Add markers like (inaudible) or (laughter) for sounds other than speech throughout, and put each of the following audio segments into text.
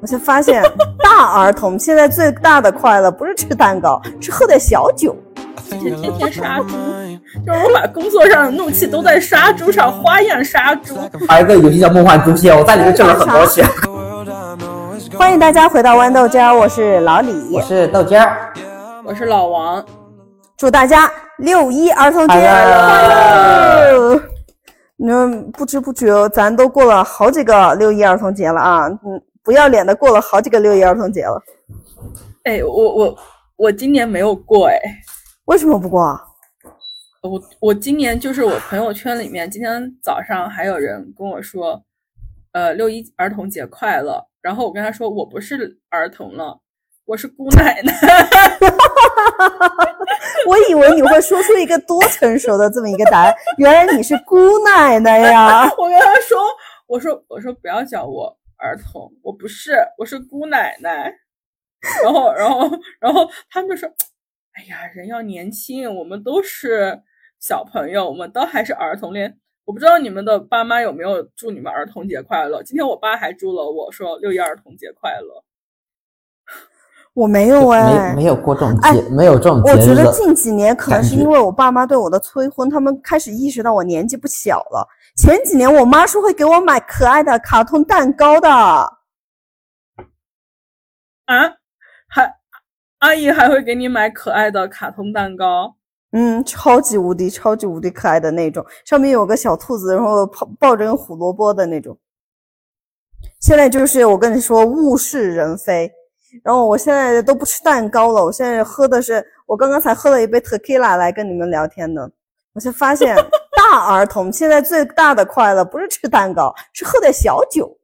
我才发现，大儿童现在最大的快乐不是吃蛋糕，是喝点小酒。天天天杀猪，就是我把工作上的怒气都在杀猪上，花样杀猪。还有一个游戏叫《梦幻诛仙》，我在里面挣了很多钱。欢迎大家回到豌豆尖，我是老李，我是豆尖儿，我是老王。祝大家六一儿童节快乐！那不知不觉，咱都过了好几个六一儿童节了啊！嗯，不要脸的过了好几个六一儿童节了。哎，我我我今年没有过哎。为什么不过啊？我我今年就是我朋友圈里面，今天早上还有人跟我说，呃，六一儿童节快乐。然后我跟他说，我不是儿童了，我是姑奶奶。(laughs) 我以为你会说出一个多成熟的这么一个答案，原来你是姑奶奶呀！(laughs) 我跟他说，我说我说不要叫我儿童，我不是，我是姑奶奶。然后然后然后他们就说。哎呀，人要年轻，我们都是小朋友，我们都还是儿童。连我不知道你们的爸妈有没有祝你们儿童节快乐。今天我爸还祝了我说六一儿童节快乐。(laughs) 我没有哎，没有过这种节，没有这种节我觉得近几年可能是因为我爸妈对我的催婚，他们开始意识到我年纪不小了。前几年我妈是会给我买可爱的卡通蛋糕的。啊？还？阿姨还会给你买可爱的卡通蛋糕，嗯，超级无敌、超级无敌可爱的那种，上面有个小兔子，然后抱抱着个胡萝卜的那种。现在就是我跟你说物是人非，然后我现在都不吃蛋糕了，我现在喝的是，我刚刚才喝了一杯 tequila 来跟你们聊天的，我才发现大儿童现在最大的快乐不是吃蛋糕，(laughs) 是喝点小酒。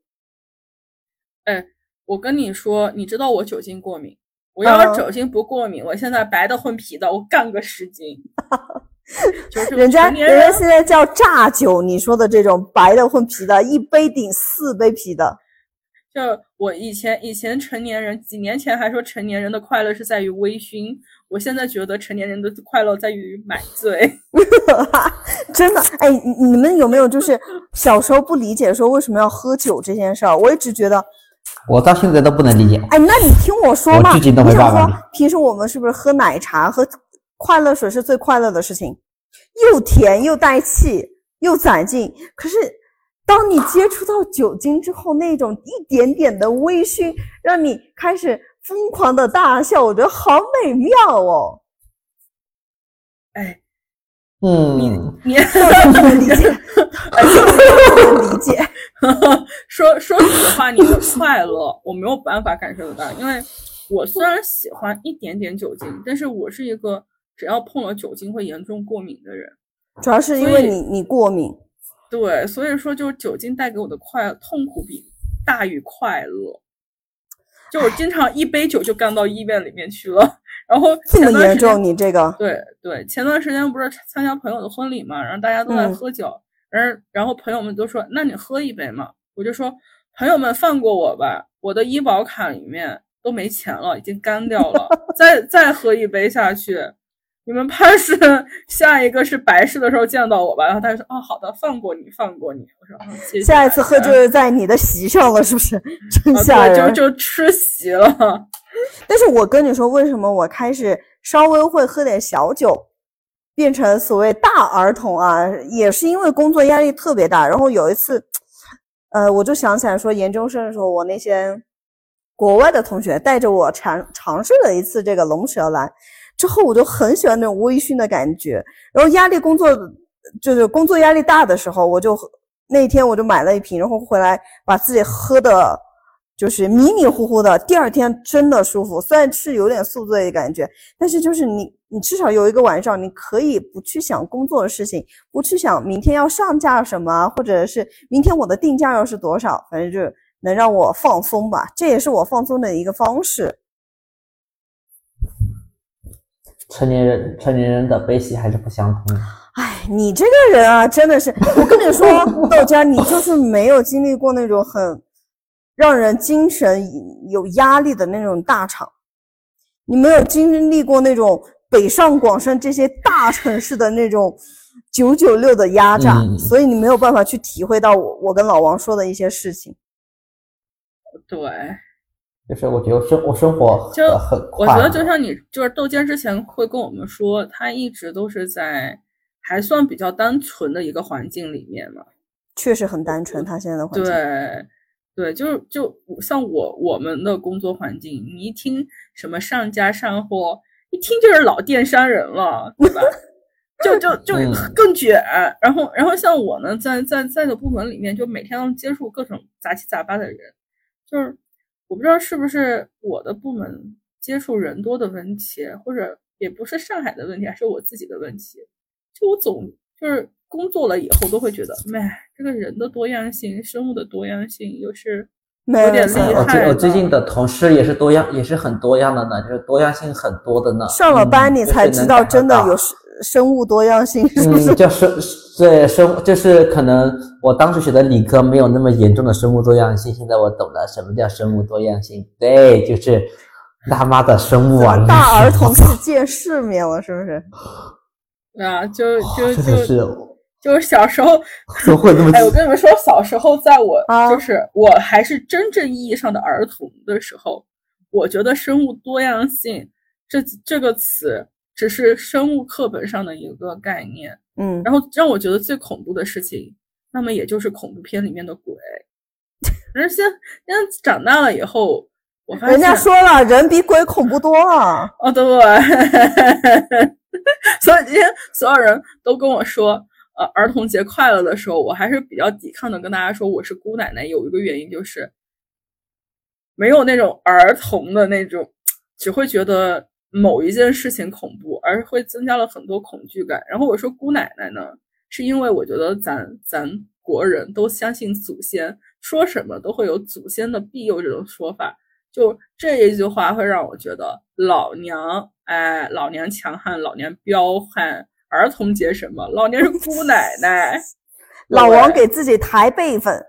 哎，我跟你说，你知道我酒精过敏。我要是酒精不过敏，我现在白的混啤的，我干个十斤。(laughs) 就是人家人家现在叫炸酒，你说的这种白的混啤的，一杯顶四杯啤的。就我以前以前成年人几年前还说成年人的快乐是在于微醺，我现在觉得成年人的快乐在于买醉。(laughs) 真的，哎，你们有没有就是小时候不理解说为什么要喝酒这件事儿？我一直觉得。我到现在都不能理解。哎，那你听我说嘛，你想说平时我们是不是喝奶茶、喝快乐水是最快乐的事情？又甜又带气又攒劲。可是，当你接触到酒精之后，那种一点点的微醺，让你开始疯狂的大笑，我觉得好美妙哦。哎，嗯，你你不能理解，(laughs) 不能理解。说 (laughs) 说实话，你的快乐我没有办法感受得到，因为我虽然喜欢一点点酒精，但是我是一个只要碰了酒精会严重过敏的人。主要是因为你你过敏。对，所以说就是酒精带给我的快痛苦比大于快乐，就我经常一杯酒就干到医院里面去了。(laughs) 然后这么严重，你这个？对对，前段时间不是参加朋友的婚礼嘛，然后大家都在喝酒。然后然后朋友们都说：“那你喝一杯嘛。”我就说：“朋友们放过我吧，我的医保卡里面都没钱了，已经干掉了。(laughs) 再再喝一杯下去，你们怕是下一个是白事的时候见到我吧？”然后他就说：“哦，好的，放过你，放过你。”我说：“谢谢。”下一次喝就是在你的席上了，是不是？真吓人！就就吃席了。但是我跟你说，为什么我开始稍微会喝点小酒？变成所谓大儿童啊，也是因为工作压力特别大。然后有一次，呃，我就想起来说，研究生的时候，我那些国外的同学带着我尝尝试了一次这个龙舌兰，之后我就很喜欢那种微醺的感觉。然后压力工作就是工作压力大的时候，我就那天我就买了一瓶，然后回来把自己喝的。就是迷迷糊糊的，第二天真的舒服。虽然是有点宿醉的感觉，但是就是你，你至少有一个晚上，你可以不去想工作的事情，不去想明天要上架什么，或者是明天我的定价要是多少，反正就能让我放松吧。这也是我放松的一个方式。成年人，成年人的悲喜还是不相通。哎，你这个人啊，真的是，我跟你说，(laughs) 豆家，你就是没有经历过那种很。让人精神有压力的那种大厂，你没有经历过那种北上广深这些大城市的那种九九六的压榨，所以你没有办法去体会到我我跟老王说的一些事情。对，就是我觉得生我生活就很我觉得就像你就是窦坚之前会跟我们说，他一直都是在还算比较单纯的一个环境里面嘛。确实很单纯，他现在的环境。对，对，就是就像我我们的工作环境，你一听什么上家上货，一听就是老电商人了，对吧？就就就更卷。然后然后像我呢，在在在的部门里面，就每天都接触各种杂七杂八的人，就是我不知道是不是我的部门接触人多的问题，或者也不是上海的问题，还是我自己的问题。就我总就是工作了以后都会觉得，哎，这个人的多样性，生物的多样性，又是有点厉害。我我最近的同事也是多样，也是很多样的呢，就是多样性很多的呢。(laughs) 上了班你才知道，真的有生生物多样性，是不是？叫生对生，就是可能我当时学的理科没有那么严重的生物多样性，现在我懂了什么叫生物多样性。对，就是他妈的生物啊！大儿童是见世面了，是不是？(laughs) 啊，就就 (laughs) 就就是小时候，(laughs) 哎，我跟你们说，小时候在我就是我还是真正意义上的儿童的时候，我觉得生物多样性这这个词只是生物课本上的一个概念，嗯，然后让我觉得最恐怖的事情，那么也就是恐怖片里面的鬼。而现现在长大了以后，我发现人家说了，人比鬼恐怖多了。哦，对。(laughs) 所以今天所有人都跟我说，呃，儿童节快乐的时候，我还是比较抵抗的，跟大家说我是姑奶奶。有一个原因就是，没有那种儿童的那种，只会觉得某一件事情恐怖，而会增加了很多恐惧感。然后我说姑奶奶呢，是因为我觉得咱咱国人都相信祖先，说什么都会有祖先的庇佑这种说法。就这一句话会让我觉得老娘。哎，老娘强悍，老娘彪悍。儿童节什么？老年是姑奶奶。(laughs) 老王给自己抬辈分。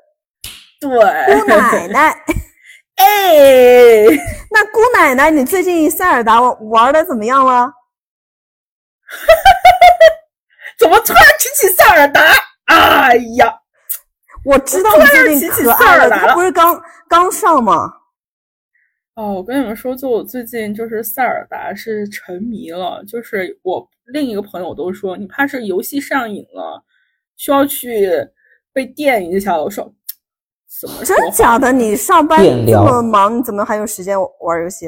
对，姑奶奶。(laughs) 哎，(laughs) 那姑奶奶，你最近塞尔达玩的怎么样了？怎么突然提起塞尔达？哎呀，我知道你最近可爱了，他不是刚刚上吗？哦，我跟你们说，就我最近就是塞尔达是沉迷了，就是我另一个朋友都说你怕是游戏上瘾了，需要去被电一下。我说怎么真假的？你上班这么忙，你怎么还有时间玩游戏？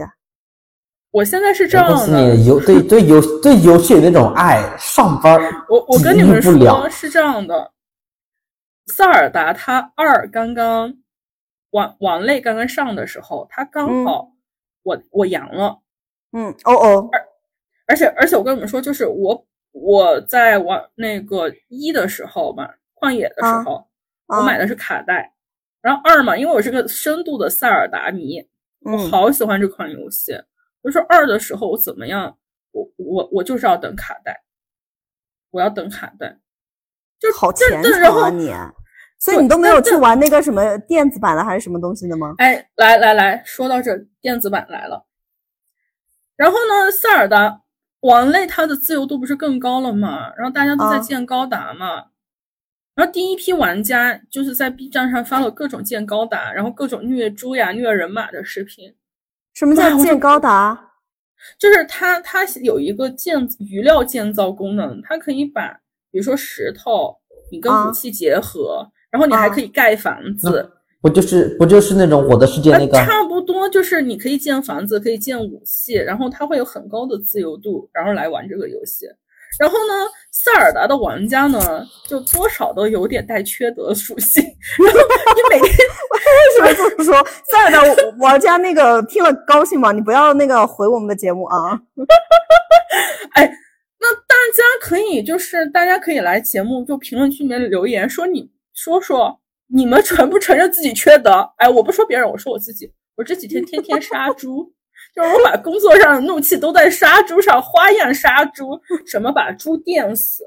我现在是这样的，游对对游对游戏有那种爱，上班我我跟你们说是这样的，塞尔达它二刚刚。王王类刚刚上的时候，他刚好我我阳了，嗯哦哦，而而且而且我跟你们说，就是我我在玩那个一的时候嘛，旷野的时候，我买的是卡带，然后二嘛，因为我是个深度的塞尔达迷，我好喜欢这款游戏。我说二的时候我怎么样？我我我就是要等卡带，我要等卡带，就好虔诚啊你。所以你都没有去玩那个什么电子版的还是什么东西的吗？哎，来来来说到这电子版来了，然后呢，塞尔达王类它的自由度不是更高了吗？然后大家都在建高达嘛，然后第一批玩家就是在 B 站上发了各种建高达，然后各种虐猪呀、虐人马的视频。什么叫建高达？就是它它有一个建余料建造功能，它可以把比如说石头，你跟武器结合。然后你还可以盖房子，不就是不就是那种我的世界那个？差不多就是你可以建房子，可以建武器，然后它会有很高的自由度，然后来玩这个游戏。然后呢，塞尔达的玩家呢，就多少都有点带缺德属性。然后你每天 (laughs) 为什么这么说？塞尔达玩家那个听了高兴吗？你不要那个回我们的节目啊！(laughs) 哎，那大家可以就是大家可以来节目就评论区里面留言说你。说说你们承不承认自己缺德？哎，我不说别人，我说我自己。我这几天天天杀猪，就是我把工作上的怒气都在杀猪上，花样杀猪，什么把猪电死，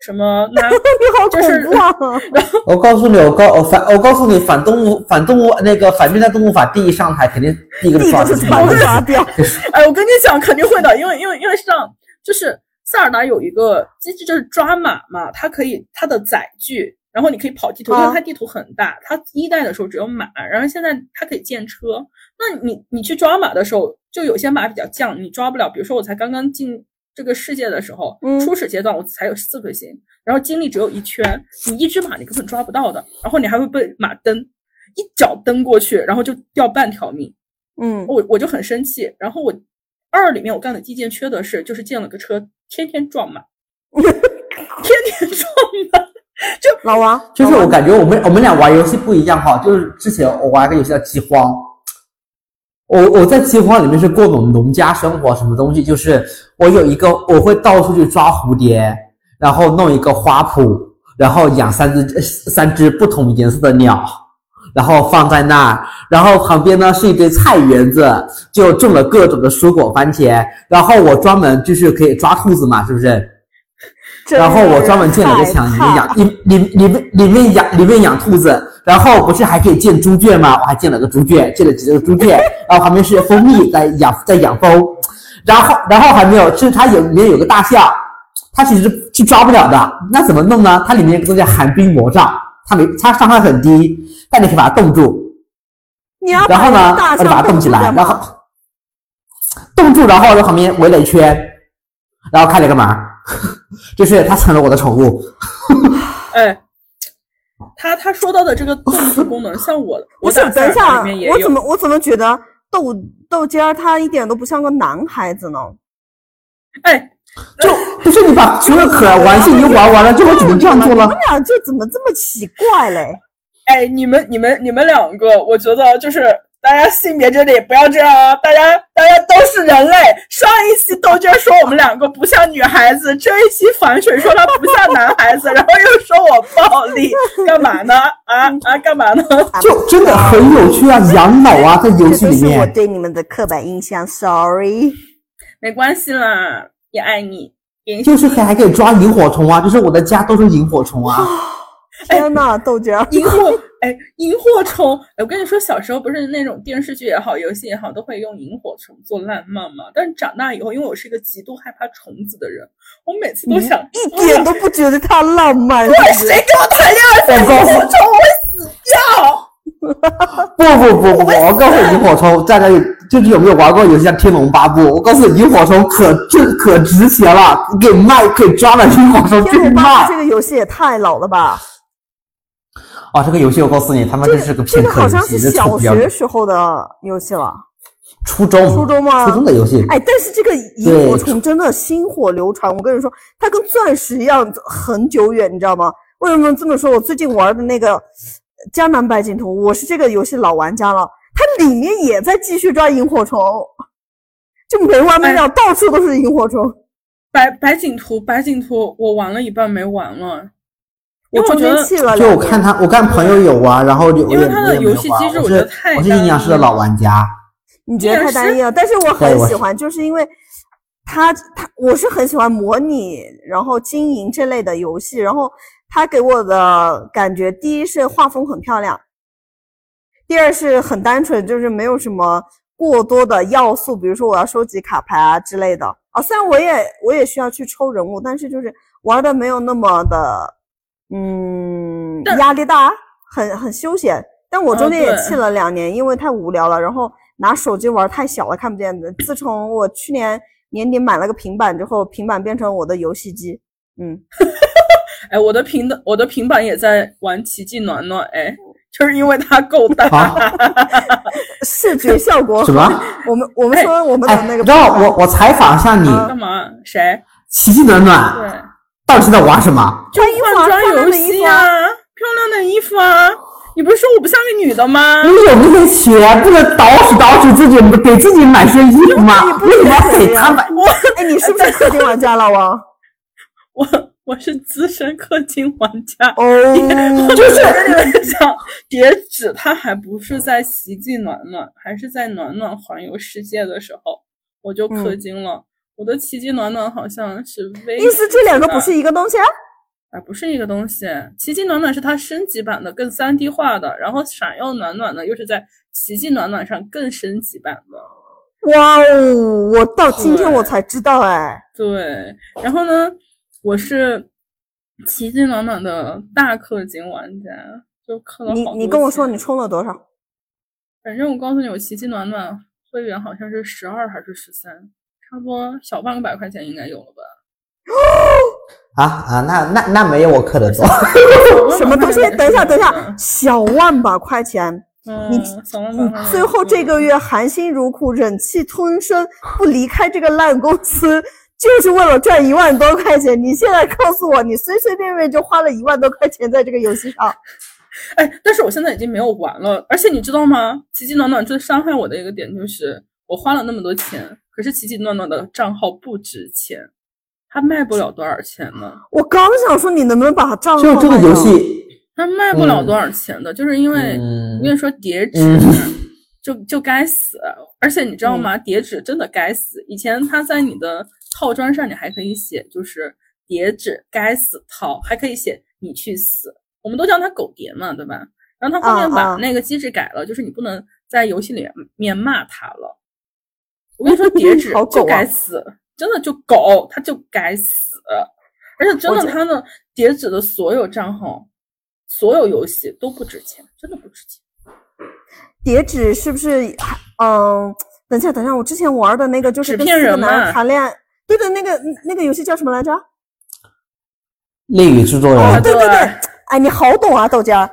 什么 (laughs) 那你好恐怖啊！我告诉你，我告我反我告诉你，反动物反动物那个反虐待动物法第一上台，肯定第一个抓抓掉。哎，我跟你讲，肯定会的，因为因为因为上就是塞尔达有一个机制，就是抓马嘛，它可以它的载具。然后你可以跑地图，因为它地图很大。它一代的时候只有马，然后现在它可以建车。那你你去抓马的时候，就有些马比较犟，你抓不了。比如说我才刚刚进这个世界的时候，嗯初始阶段我才有四颗星，然后精力只有一圈，你一只马你根本抓不到的，然后你还会被马蹬，一脚蹬过去，然后就掉半条命。嗯，我我就很生气。然后我二里面我干的第一件缺德事就是建了个车，天天撞马，(laughs) 天天撞马。(laughs) 老王，就是我感觉我们我们俩玩游戏不一样哈，就是之前我玩一个游戏叫饥荒，我我在饥荒里面是过种农家生活，什么东西就是我有一个我会到处去抓蝴蝶，然后弄一个花圃，然后养三只呃三只不同颜色的鸟，然后放在那儿，然后旁边呢是一堆菜园子，就种了各种的蔬果番茄，然后我专门就是可以抓兔子嘛，是不是？真然后我专门建了个害墙，里面养里里里面里面养里面养兔子，然后不是还可以建猪圈吗？我还建了个猪圈，建了几个猪圈，(laughs) 然后旁边是蜂蜜在养在养蜂，然后然后还没有，就是它有里面有个大象，它其实是抓不了的，那怎么弄呢？它里面有个东西叫寒冰魔杖，它没它伤害很低，但你可以把它冻住，你要然后呢，大我就把它象冻起来，然后冻住，然后在旁边围了一圈，然后开了个门儿，就是他成了我的宠物。(laughs) 哎，他他说到的这个动物功能，像我 (laughs) 我想，等一下我怎。么我怎么觉得豆豆尖儿他一点都不像个男孩子呢？哎，就不是你把 (laughs) 所有可玩性已经玩完了之后，只能这样做了你们。俩这怎么这么奇怪嘞？哎，你们你们你们两个，我觉得就是大家性别这里不要这样啊！大家大家都是人类。上一期豆娟说我们两个不像女孩子，这一期反水说他不像男孩子，然后又说我暴力，干嘛呢？啊啊，干嘛呢？(laughs) 就真的很有趣啊，养老啊，在游戏里面是我。对你们的刻板印象，sorry。没关系啦，也爱你。就是还还可以抓萤火虫啊，就是我的家都是萤火虫啊。(laughs) 天呐，豆尖儿，(laughs) 萤火，哎，萤火虫，哎，我跟你说，小时候不是那种电视剧也好，游戏也好，都会用萤火虫做浪漫嘛。但是长大以后，因为我是一个极度害怕虫子的人，我每次都想，一点都不觉得它浪漫。对，谁跟我谈恋爱萤火虫，我会死掉。(laughs) 不不不不不，我告诉你，萤火虫在那里，就是有没有玩过游戏叫《天龙八部》？我告诉你，萤火虫可就可值钱了，给卖可以抓了萤火虫去天龙八卖部。这个游戏也太老了吧？哦，这个游戏我告诉你，他妈这这是个这骗客游个好像是小。学时候的游戏了。初中，初中吗初中的游戏。哎，但是这个萤火虫真的薪火流传，我跟你说，它跟钻石一样很久远，你知道吗？为什么这么说？我最近玩的那个《江南百景图》，我是这个游戏老玩家了，它里面也在继续抓萤火虫，就没完没了，到处都是萤火虫。白白景图，白景图，我玩了一半没玩了，因我中为我觉得间弃了就。我看他，我看朋友有啊，然后就我也因为他的游戏机制我觉得太我是阴阳师的老玩家。你觉得太单一了，但是我很喜欢，就是因为他他我是很喜欢模拟然后经营这类的游戏，然后他给我的感觉，第一是画风很漂亮，第二是很单纯，就是没有什么过多的要素，比如说我要收集卡牌啊之类的啊。虽然我也我也需要去抽人物，但是就是玩的没有那么的嗯压力大，很很休闲。但我中间也弃了两年，因为太无聊了，然后拿手机玩太小了，看不见的。自从我去年年底买了个平板之后，平板变成我的游戏机。嗯，(laughs) 哎，我的平的我的平板也在玩奇迹暖暖，哎，就是因为它够大。(laughs) 啊视觉效果 (laughs) 什么？我们我们哎说我们哎的那个，让我我采访一下你，啊干嘛？谁？奇迹暖暖对，到底是在玩什么？就穿衣服啊换装游戏啊啊，漂亮的衣服啊！你不是说我不像个女的吗？你有那些钱，不能捯饬捯饬自己，给自己买身衣服吗？为什么要给他买？我哎，你是不是氪金玩家老王？我我是资深氪金玩家，哦，就是跟你们讲，叠纸它还不是在奇迹暖暖，还是在暖暖环游世界的时候我就氪金了。我的奇迹暖暖好像是 V，意思这两个不是一个东西啊？啊，不是一个东西。奇迹暖暖是它升级版的，更三 D 化的，然后闪耀暖暖呢又是在奇迹暖暖上更升级版的。哇哦，我到今天我才知道，哎，对，然后呢，我是奇迹暖暖的大氪金玩家，就氪了你你跟我说你充了多少？反正我告诉你，我奇迹暖暖会员好像是十二还是十三，差不多小半个百块钱应该有了吧？(gasps) 啊啊，那那那没有我氪的多。什么东西？等一下，等一下，小万把块钱，嗯，你你最后这个月含辛茹苦、忍气吞声，不离开这个烂公司，就是为了赚一万多块钱。你现在告诉我，你随随便便就花了一万多块钱在这个游戏上，哎，但是我现在已经没有玩了，而且你知道吗？奇迹暖暖最伤害我的一个点就是，我花了那么多钱，可是奇奇暖暖的账号不值钱，它卖不了多少钱呢，我刚想说，你能不能把账号就这个游戏，它卖不了嗯多少钱的，就是因为、嗯我跟你说叠纸。(laughs) 嗯就就该死，而且你知道吗？叠纸真的该死。以前它在你的套装上，你还可以写就是叠纸该死套，还可以写你去死。我们都叫它狗叠嘛，对吧？然后它后面把那个机制改了，就是你不能在游戏里面骂它了。我跟你说，(laughs) 叠纸好狗就啊该死，真的就狗，它就该死。而且真的，我这它的叠纸的所有账号、所有游戏都不值钱，真的不值钱。叠纸是不是还？嗯，等一下，等一下，我之前玩的那个就是纸片跟四个男人谈恋爱，对的，那个那个游戏叫什么来着？恋与制作哦，人对对对，哎，你好懂啊，豆家，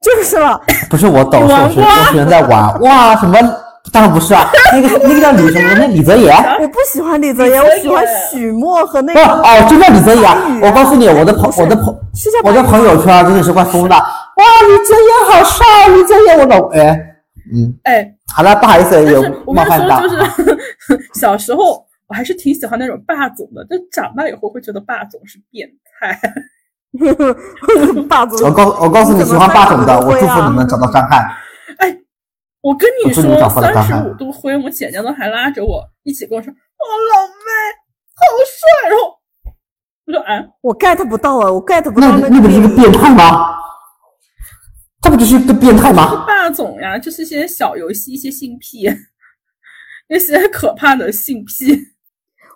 就是了。不是我懂，是我学玩过我学生在玩。(laughs) 哇，什么？当然不是啊，那个那个叫李什么？那李泽言。我不喜欢李泽言，我喜欢许墨和那不个哦，真叫李泽言。我告诉你，我的朋我的朋我的朋友圈真的是快疯了。哇，李泽言好帅，李泽言我老哎，嗯，哎，好了，不好意思，有冒犯到。就是 (laughs) 小时候我还是挺喜欢那种霸总的，但长大以后会觉得霸总是变态。(laughs) (laughs) 霸总。我告我告诉你，喜欢霸总的，我祝福你们找到。到张翰。哎，我跟你说三十五度灰，我姐姐都还拉着我一起跟我说：“哇，老妹，好帅！”然后我说：“哎，我 get 不到啊，我 get 不那到那那不是个个变态吗？他不就是个变态吗？霸总呀，就是一些小游戏，一些性癖，那些可怕的性癖。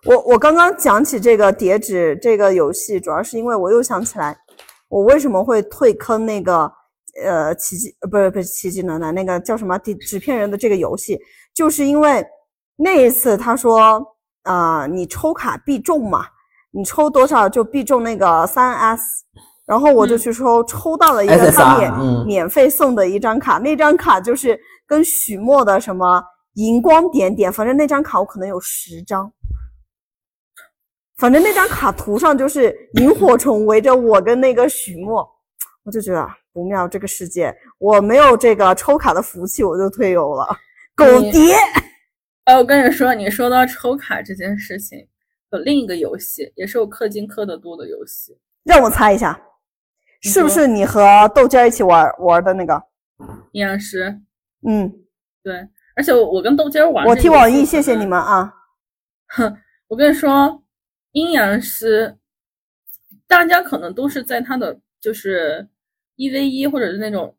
我我刚刚讲起这个叠纸这个游戏，主要是因为我又想起来，我为什么会退坑那个呃奇迹呃不是不是奇迹暖暖那个叫什么纸纸片人的这个游戏，就是因为那一次他说啊、你抽卡必中嘛，你抽多少就必中那个三 S，然后我就嗯去抽，抽到了一个他免、嗯免费送的一张卡，那张卡就是跟许墨的什么荧光点点，反正那张卡我可能有十张。反正那张卡图上就是萤火虫围着我跟那个许墨，我就觉得不妙，这个世界我没有这个抽卡的福气，我就退游了。狗你碟，哎，我跟你说，你说到抽卡这件事情，有另一个游戏，也是我氪金氪的多的游戏。让我猜一下，是不是你和豆尖一起玩玩的那个？阴阳师，嗯，对，而且我我跟豆尖玩，我替网易谢谢你们。啊。哼，我跟你说，阴阳师，大家可能都是在他的就是一 v 一或者是那种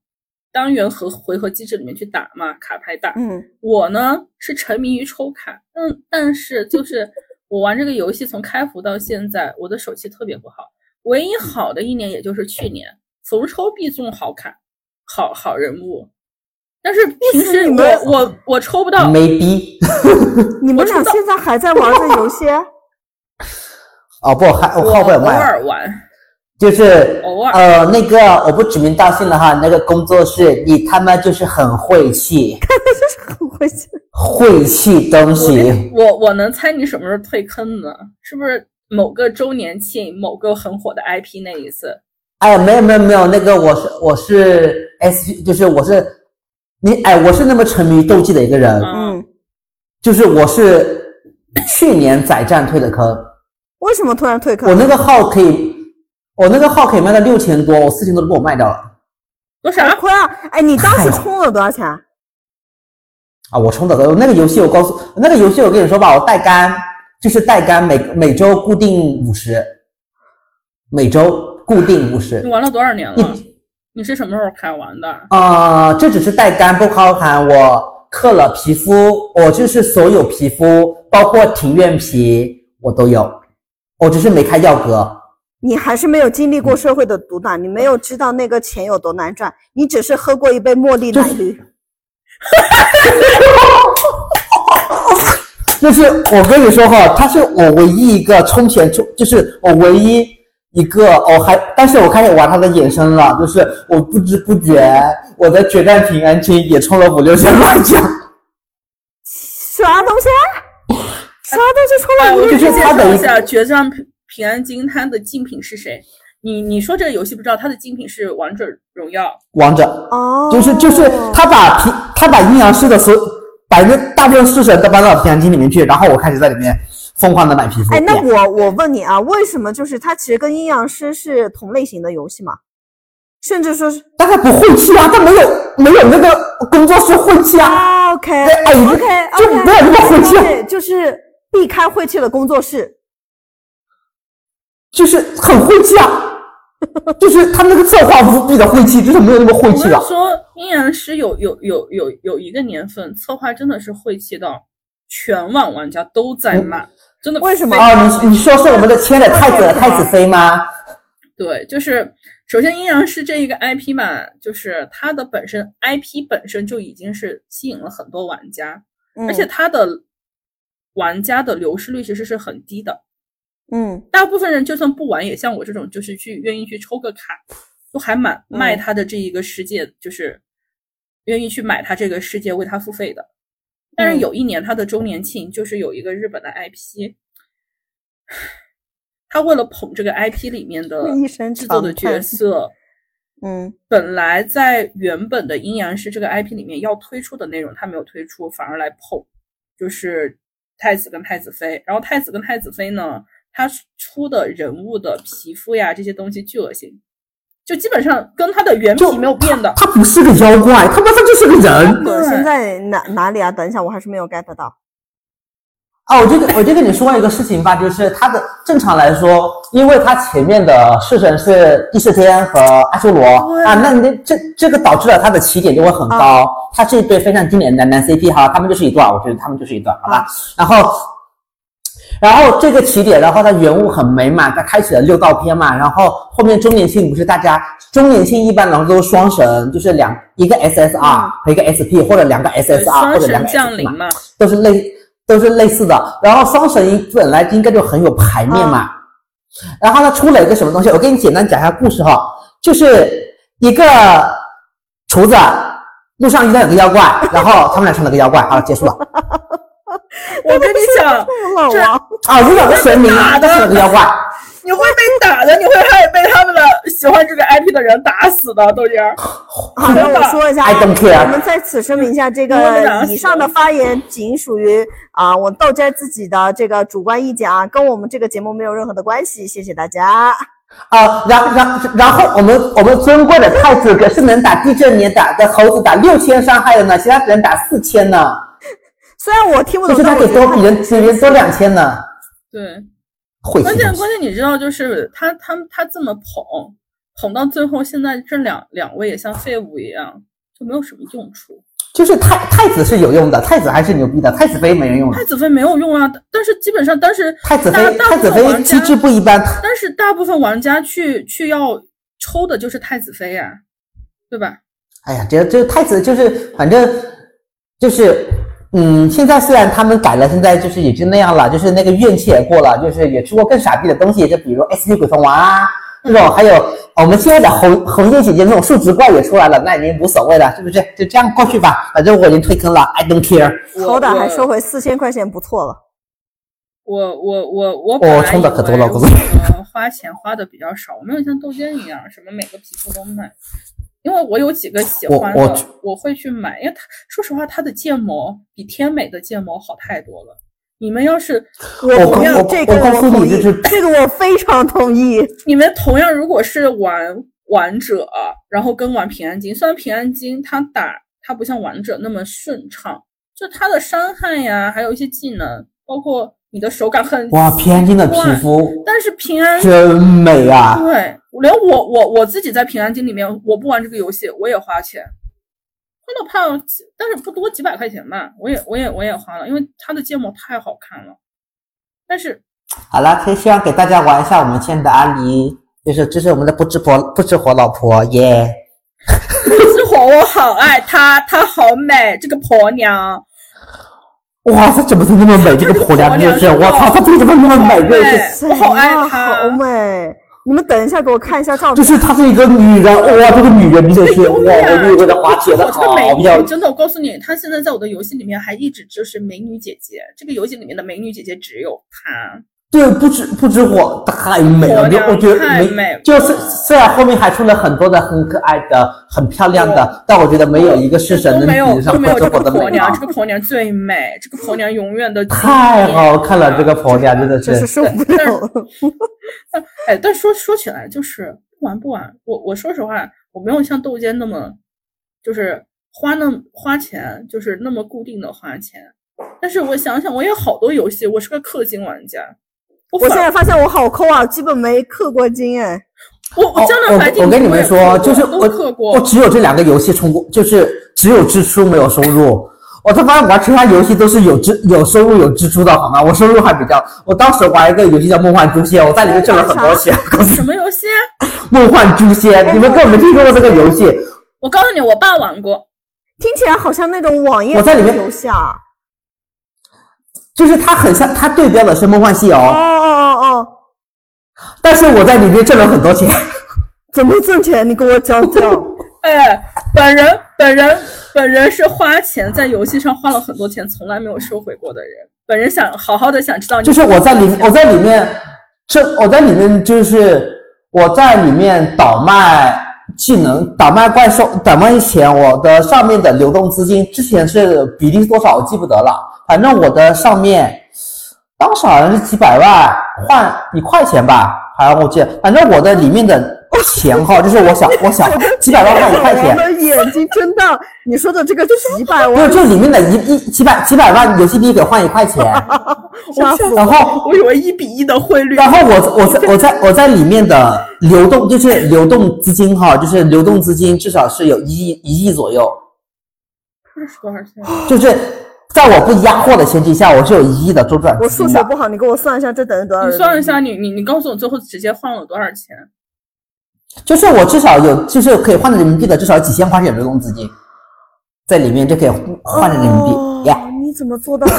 单元和回合机制里面去打嘛，卡牌打。嗯，我呢是沉迷于抽卡，但但是就是我玩这个游戏从开服到现在，我的手气特别不好。唯一好的一年也就是去年，逢抽必中好卡，好好人物。但是平时你们我我我抽不到，没逼 (laughs) 你们俩现在还在玩这游戏？(laughs) 哦不，还我我偶尔玩，就是偶尔呃那个我不指名道姓了哈，那个工作室你他妈就是很晦气，就是很晦气。晦气东西。我我能猜你什么时候退坑呢？是不是某个周年庆某个很火的 IP 那一次？哎，没有没有没有，那个我是我是 S，就是我是你哎，我是那么沉迷于斗技的一个人，嗯，嗯，就是我是去年宰战退的坑，为什么突然退坑？我那个号可以，我那个号可以卖到六千多，我四千多都被我卖掉了多少？亏啊！哎，你当时充了多少钱？啊！我充的那个游戏，我告诉那个游戏，我跟你说吧，我带肝就是带肝，每每周固定五十，每周固定五十你。玩了多少年了？一你是什么时候开玩的？啊、这只是带肝，不包含我刻了皮肤，我就是所有皮肤，包括庭院皮，我都有，我只是没开药格。你还是没有经历过社会的毒打，你没有知道那个钱有多难赚，你只是喝过一杯茉莉奶绿。(laughs) 就是我跟你说哈，他是我唯一一个充钱充，就是我唯一一个我还，但是我开始玩他的衍生了，就是我不知不觉我的决战平安京也充了五六千块钱。(laughs) 啥东西？啥东西充了五六千？就是他的一下决战平平安京，它的竞品是谁？你你说这个游戏不知道，它的竞品是王者荣耀。王者哦，就是就是他把平他把阴阳师的所百分之大部分式神都搬到平安京里面去，然后我开始在里面疯狂的买皮肤。哎，那我我问你啊，为什么就是它其实跟阴阳师是同类型的游戏嘛？甚至说是，但它不晦气啊，它没有没有那个工作室晦气啊。OK 哎 OK 就没有那么晦气啊对，就是避开晦气的工作室。就是很晦气啊，(laughs) 就是他们那个策划无比的晦气，就是没有那么晦气了。说，阴阳师有有有有有一个年份，策划真的是晦气到全网玩家都在骂，真的为什么哦，你你说是我们的亲爱的太子太子妃吗？对，就是首先阴阳师这一个 IP 嘛，就是它的本身 IP 本身就已经是吸引了很多玩家，嗯而且它的玩家的流失率其实是很低的。嗯大部分人就算不玩，也像我这种，就是去愿意去抽个卡，都还蛮嗯卖他的这一个世界，就是愿意去买他这个世界为他付费的。但是嗯有一年他的周年庆，就是有一个日本的 IP，他为了捧这个 IP 里面的 (laughs) 制作的角色，(laughs) 嗯本来在原本的阴阳师这个 IP 里面要推出的内容，他没有推出，反而来捧，就是太子跟太子妃。然后太子跟太子妃呢，他出的人物的皮肤呀这些东西巨恶心，就基本上跟他的原皮没有变的。他不是个妖怪，他妈他就是个人。恶心在哪哪里啊？等一下，我还是没有 get 到。啊，我就跟我就跟你说一个事情吧，就是他的正常来说，因为他前面的式神是异世天和阿修罗啊，那那这这个导致了他的起点就会很高。他是一对非常经典的男男 CP 哈，他们就是一段，我觉得他们就是一段，好吧？然后。然后这个起点，的话它原物很美满，它开启了六道篇嘛，然后后面周年庆不是大家周年庆一般然后都是双神，就是两一个 SSR 和一个 SP 或者两个 SSR 或者两个降临嘛，都是类都是类似的。然后双神鹰本来应该就很有牌面嘛，然后呢出了一个什么东西，我给你简单讲一下故事哈，就是一个厨子路上遇到有个妖怪，然后他们俩成了个妖怪，好了结束了。(laughs) 我跟你讲，这老王，(laughs) 啊，如果是神明，打的。成了个妖怪。你会被打的，你会害被他们的喜欢这个 IP 的人打死的，豆姐儿。好的，我说一下啊，我们在此声明一下，这个以上的发言仅属于啊我豆姐自己的这个主观意见啊，跟我们这个节目没有任何的关系，谢谢大家。啊，然然然后我们我们尊贵的太子可是能打地震年打的猴子打六千伤害的呢，其他只能打四千呢，虽然我听不懂，就是他得多比人比人多两千呢，对。关键关键你知道，就是他他他这么捧捧到最后，现在这两两位也像废物一样，就没有什么用处。就是太太子是有用的，太子还是牛逼的，太子妃没人用太。子妃没有用啊，但是基本上，但是太子妃太子妃机制不一般，但是大部分玩家去去要抽的就是太子妃呀、对吧？哎呀，这这太子就是反正就是。嗯，现在虽然他们改了，现在就是也就那样了，就是那个怨气也过了，就是也出过更傻逼的东西，就比如 SP 鬼凤王啊这种，还有我们现在的红红叶姐姐那种数值怪也出来了，那已经无所谓了，是不是？就这样过去吧，反正我已经退坑了，I don't care。我好歹还收回四千块钱，不错了。我我我我我本来充的可多了花钱花的比较少，我没有像豆尖一样什么每个皮肤都买，因为我有几个喜欢的，我我会去买，因为它说实话，它的建模比天美的建模好太多了。你们要是我我同样这个我告诉同意你就是这个我非常同意。你们同样如果是玩王者，然后跟玩平安京，虽然平安京它打它不像王者那么顺畅，就它的伤害呀，还有一些技能，包括你的手感很哇，平安京的皮肤但是平安真美啊！对，连我我我自己在平安京里面，我不玩这个游戏，我也花钱，花了怕几，但是不多几百块钱吧，我也我也我也花了，因为它的建模太好看了。但是好了，可以希望给大家玩一下我们亲爱的阿狸，就是这是我们的不知婆不知火老婆耶。(laughs) 不知火婆，我好爱她，她好美，这个婆娘。哇，她怎么能那么美？(laughs) 这个婆娘真是，我操，她怎么那么美？对，我好爱她，好美。你们等一下，给我看一下照片。就是她是一个女人，哇，这个女人真是，哇，我觉得花钱的好漂亮，真的，我告诉你，她现在在我的游戏里面还一直就是美女姐姐。这个游戏里面的美女姐姐只有她。对，不知不知火太美了，我觉得美，就是虽然后面还出了很多的很可爱的、很漂亮的，但我觉得没有一个式神能比得上不知火的美。婆娘，这个婆娘最美，这个婆娘永远的太好看了，这个婆娘真的是受不了。(laughs) 哎，但说说起来，就是不玩不玩，我我说实话，我没有像豆尖那么，就是花那花钱，就是那么固定的花钱。但是我想想，我有好多游戏，我是个氪金玩家。我现在发现我好抠啊，基本没氪过金哎。我我江南海景我跟你们说，就是我我只有这两个游戏充过，就是只有支出没有收入。我他妈玩其他游戏都是有支有收入有支出的好吗？我收入还比较。我当时玩一个游戏叫《梦幻诛仙》，我在里面挣了很多钱。(laughs) 什么游戏？(laughs) 梦幻诛仙，你们根本没听说过这个游戏。我告诉你，我爸玩过，听起来好像那种网页游戏啊。就是它很像，它对标的是《梦幻西游》。哦哦哦哦！但是我在里面挣了很多钱。(laughs) 怎么挣钱？你给我讲讲。(laughs) 哎，本人本人本人是花钱在游戏上花了很多钱，从来没有收回过的人。本人想好好的想知道。就是我在里我在里面，这我在里面就是我在里面倒卖技能，倒卖怪兽，倒卖钱。我的上面的流动资金之前是比例是多少，我记不得了。反正我的上面，当时好像是几百万换一块钱吧，好像我记得。反正我的里面的钱哈，就是我想，我想 (laughs) 几百万换一块钱。我的眼睛睁大，你说的这个几百万？不是，就里面的一一几百几百万游戏币给换一块钱。(laughs) 然后我以为一比一的汇率。然后我我在我在我在里面的流动就是流动资金哈，就是流动资金至少是有一亿一亿左右。那是多少钱？就是。在我不压货的前提下，我是有一亿的周转我数学不好，你给我算一下，这等于多少？你算一下，你你你告诉我最后直接换了多少钱？就是我至少有，就是可以换成人民币的，至少几千块钱流动资金在里面就可以换成人民币。呀，你怎么做到的？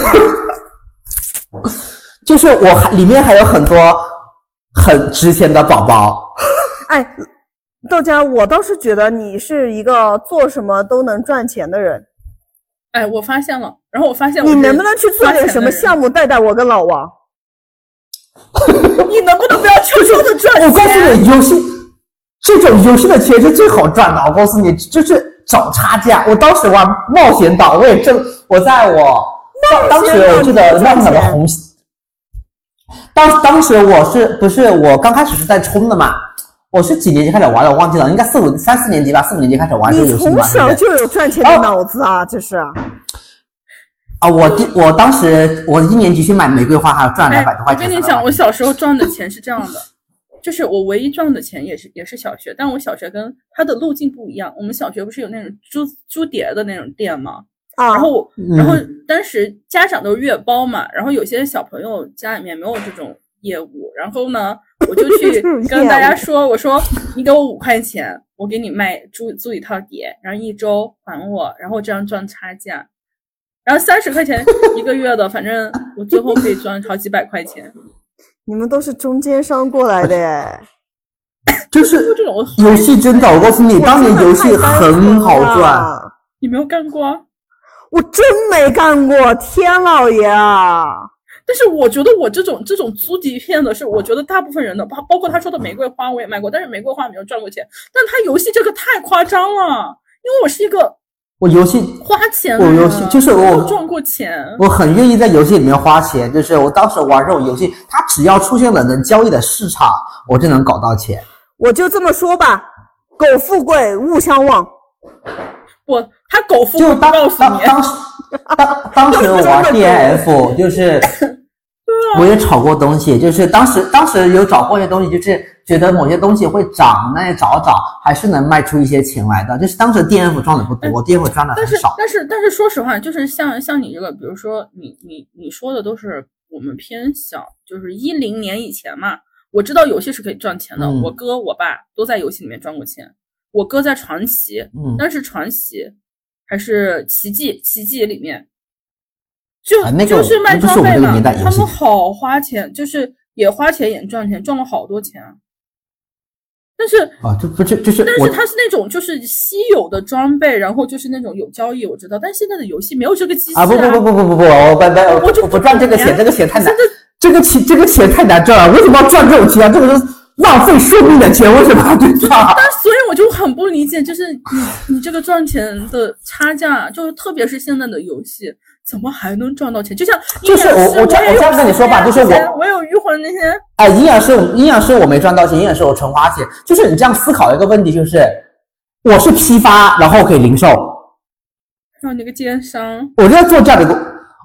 (laughs) 就是我还里面还有很多很值钱的宝宝。(laughs) 哎，豆家，我倒是觉得你是一个做什么都能赚钱的人。哎，我发现了，然后我发现你能不能去做点什么项目带带我跟老王？(laughs) 你能不能不要悄悄的赚钱？我告诉你，游戏这种游戏的钱是最好赚的。我告诉你，就是找差价。我当时玩冒险岛，我也挣。我在我当当时我记得冒险岛的红，当当时我是不是我刚开始是在充的嘛？我是几年级开始玩的？我忘记了，应该四五三四年级吧，四五年级开始玩这个游戏嘛。你从小就有赚钱的脑子啊，这是。啊，我第我当时我一年级去买玫瑰花，还赚两百多块钱。我跟你讲，我小时候赚的钱是这样的，就是我唯一赚的钱也是也是小学，但我小学跟他的路径不一样。我们小学不是有那种租租碟的那种店吗？啊。然后然后当时家长都是月包嘛，然后有些小朋友家里面没有这种业务，然后呢。我就去 (laughs) 跟大家说，我说你给我五块钱，我给你卖租租一套碟，然后一周还我，然后这样赚差价，然后三十块钱一个月的，反正我最后可以赚好几百块钱。你们都是中间商过来的耶，(laughs) 就是游戏真的，我告诉你，当年游戏很好赚。你没有干过？啊我真没干过，天老爷啊！但是我觉得我这种这种租碟片的是，我觉得大部分人的包包括他说的玫瑰花我也卖过，但是玫瑰花没有赚过钱。但他游戏这个太夸张了，因为我是一个我游戏花钱，我游戏就是我赚过钱，我很愿意在游戏里面花钱。就是我当时玩这种游戏，它只要出现了能交易的市场，我就能搞到钱。我就这么说吧，狗富贵勿相忘。我他狗富贵，告诉你，当时当当时玩 DNF，就是。我也炒过东西，就是当时当时有找过一些东西，就是觉得某些东西会涨，那也找找还是能卖出一些钱来的。就是当时 D F 赚的不多，D F 赚的很少。但是但是说实话，就是像像你这个，比如说你你你说的都是我们偏小，就是一零年以前嘛。我知道游戏是可以赚钱的，我哥我爸都在游戏里面赚过钱。我哥在传奇，嗯，但是传奇还是奇迹，奇迹里面就、啊那个就是卖装备嘛，他们好花钱，就是也花钱也赚钱，赚了好多钱啊。但是啊，这不就就是但是它是那种就是稀有的装备，然后就是那种有交易，我知道。但现在的游戏没有这个机制啊不不不不不不不，我拜拜我就不赚这个钱，这个钱太难这个钱这个钱太难赚了，为什么要赚这种钱啊？这个是浪费生命的钱，为什么要去赚？但所以我就很不理解，就是你你这个赚钱的差价，就是特别是现在的游戏，怎么还能赚到钱？就像就是我我这样我这样跟你说吧就是我我有御魂那些，哎，营养师营养师我没赚到钱，营养师我纯花钱。就是你这样思考一个问题，就是我是批发，然后可以零售，还有那个奸商，我就在做这样的工，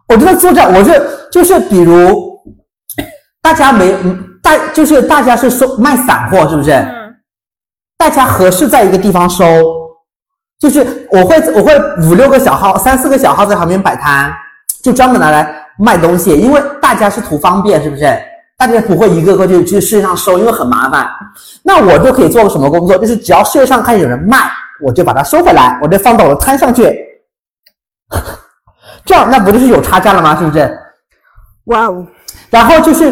我就在做这样，我是就是比如大家没嗯大就是大家是收卖散货，是不是？嗯，大家合适在一个地方收，就是我会我会五六个小号，三四个小号在旁边摆摊，就专门拿来卖东西，因为大家是图方便，是不是？大家不会一个个就去市场收，因为很麻烦。那我就可以做个什么工作？就是只要市上看有人卖，我就把它收回来，我就放到我的摊上去，(laughs) 这样那不就是有差价了吗？是不是？哇哦，然后就是，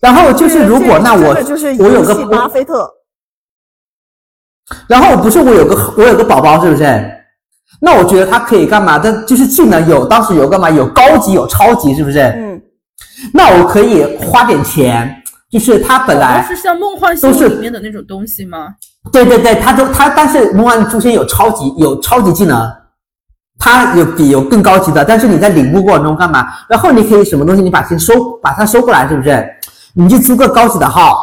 然后就是如果那我就是我有个巴菲特，然后不是我有个我有个宝宝，是不是？那我觉得他可以干嘛？但就是技能有，当时有干嘛？有高级，有超级，是不是？嗯，那我可以花点钱，就是他本都来是像梦幻西游都是里面的那种东西吗？对对对，他都他但是梦幻诛仙有超级有超级技能，他有比有更高级的，但是你在领悟过程中干嘛？然后你可以什么东西？你把钱收把它收过来，是不是？你就租个高级的号，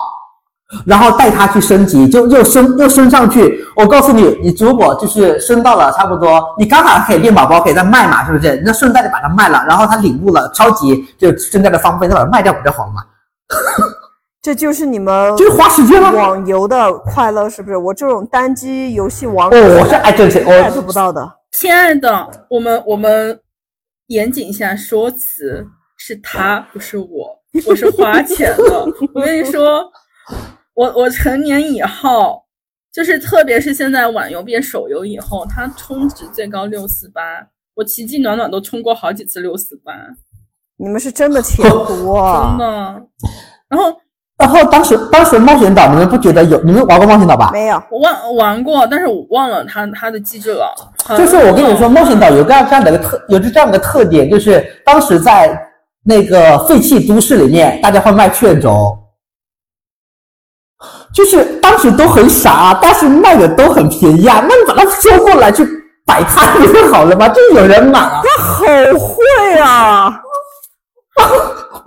然后带他去升级，就又升又升上去。我告诉你，你如果就是升到了差不多，你刚好可以练宝宝，可以再卖嘛，是不是？那顺带着把它卖了，然后他领悟了超级，就增加了方便，再把它卖掉不就好了嘛？(laughs) 这就是你们就是花时间吗？网游的快乐，是不是？我这种单机游戏王，哦，我是爱挣钱，我 get 不到的。亲爱的，我们我们严谨一下说辞，是他不是我，我是花钱的。我跟你说，我我成年以后，就是特别是现在网游变手游以后，它充值最高六四八，我奇迹暖暖都充过好几次六四八，你们是真的钱多啊真！的。然后然后当时当时冒险岛，你们不觉得有？你们玩过冒险岛吧？没有，我忘玩过，但是我忘了它它的机制了。就是我跟你说，冒险岛有个这样的一个特，有着这样的个特点，就是当时在那个废弃都市里面，大家会卖卷轴，就是当时都很傻，但是卖的都很便宜啊。那你把它收过来去摆摊不就好了吗？就有人买啊。他好会啊！(laughs)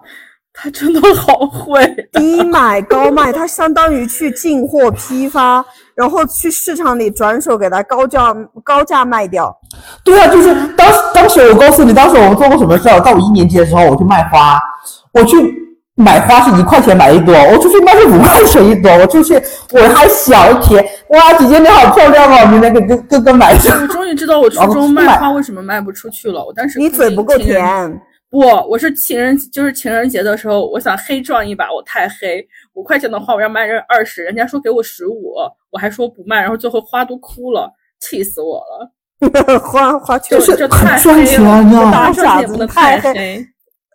他真的好会。低买高卖，他相当于去进货批发，然后去市场里转手给他高价高价卖掉。对啊，就是当时当时我告诉你，当时我们做过什么事儿？到我一年级的时候，我去卖花，我去买花是一块钱买一朵，我出去卖是五块钱一朵，我出去我还小一天，哇，姐姐你好漂亮哦，你那个跟跟跟买我终于知道我初中卖花为什么卖不出去了。我当时你嘴不够甜，不，我是情人，就是情人节的时候，我想黑赚一把，我太黑，五块钱的花我要卖人二十，人家说给我十五，我还说不卖，然后最后花都哭了，气死我了。(laughs) 花花确实。就这太很赚黑了，钱呀傻子太黑。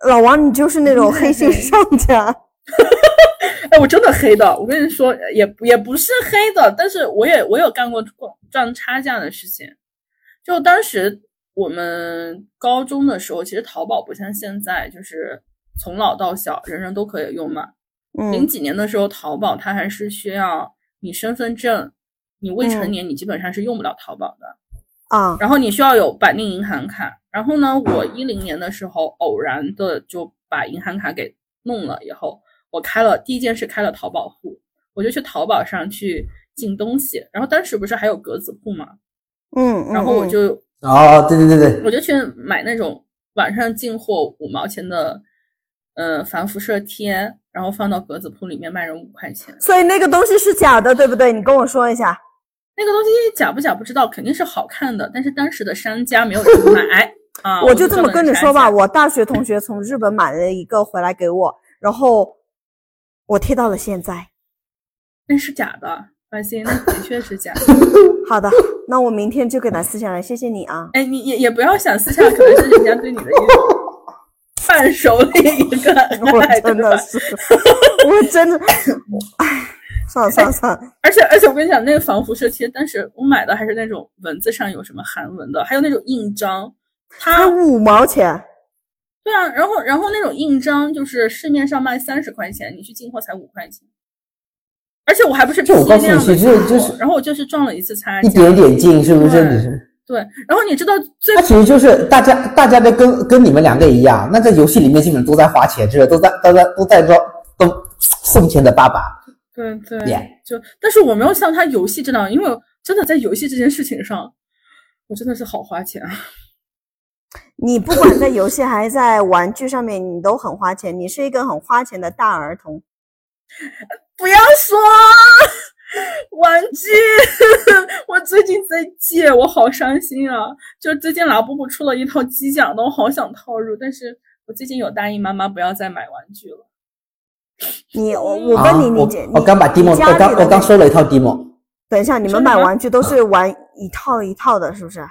老王，你就是那种黑心商家。(laughs) 哎，我真的黑的，我跟你说，也也不是黑的，但是我也我有干过赚差价的事情。就当时我们高中的时候，其实淘宝不像现在，就是从老到小人人都可以用嘛。零嗯几年的时候，淘宝它还是需要你身份证，你未成嗯年你基本上是用不了淘宝的。啊，然后你需要有绑定银行卡。然后呢，我一零年的时候偶然的就把银行卡给弄了，以后我开了第一件事开了淘宝户，我就去淘宝上去进东西。然后当时不是还有格子铺嘛，嗯，嗯然后我嗯就哦，对对对对，我就去买那种网上进货五毛钱的，呃，防辐射贴，然后放到格子铺里面卖人五块钱。所以那个东西是假的，对不对？你跟我说一下。那个东西假不假不知道，肯定是好看的，但是当时的商家没有人买啊。我就这么跟你说吧，我我大学同学从日本买了一个回来给我，然后我贴到了现在。那是假的，放心，那的确是假的。(laughs) 好的，那我明天就给他撕下来，谢谢你啊。哎，你也也不要想撕下来，可能是人家对你的一种伴手礼一个我真的是，我真的，(laughs) 哎，算了算了算了，而且而且我跟你讲，那个防辐射贴，但是我买的还是那种文字上有什么韩文的，还有那种印章，才它五毛钱，对啊，然后然后那种印章就是市面上卖三十块钱，你去进货才五块钱，而且我还不是批这我告诉你量的其实进货就是然后我就是撞了一次差一，点点进，是不是？对你是？对，然后你知道最他其实就是大家大家都跟跟你们两个一样，那在游戏里面基本都在花钱，就是都在都在都在装都送钱的爸爸。对对就但是我没有像他游戏这样，因为真的在游戏这件事情上，我真的是好花钱啊。你不管在游戏还是在玩具上面，你都很花钱，你是一个很花钱的大儿童。不要说玩具，(laughs) 我最近在借，我好伤心啊！就最近拉布布出了一套机甲的，我好想套入，但是我最近有答应妈妈不要再买玩具了。你我我啊问你，你我姐，我刚把 demo，我刚我刚收了一套 demo。等一下，你们买玩具都是玩一套一套的，是不是？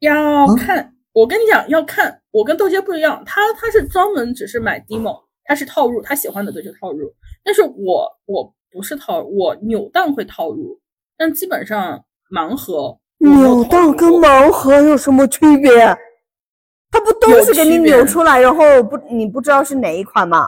要嗯看，我跟你讲，要看。我跟豆姐不一样，他他是专门只是买 demo，他是套入，他喜欢的对就套入。但是我我不是套，我扭蛋会套入，但基本上盲盒扭蛋跟盲盒有什么区别？它不都是给你扭出来，然后不你不知道是哪一款吗？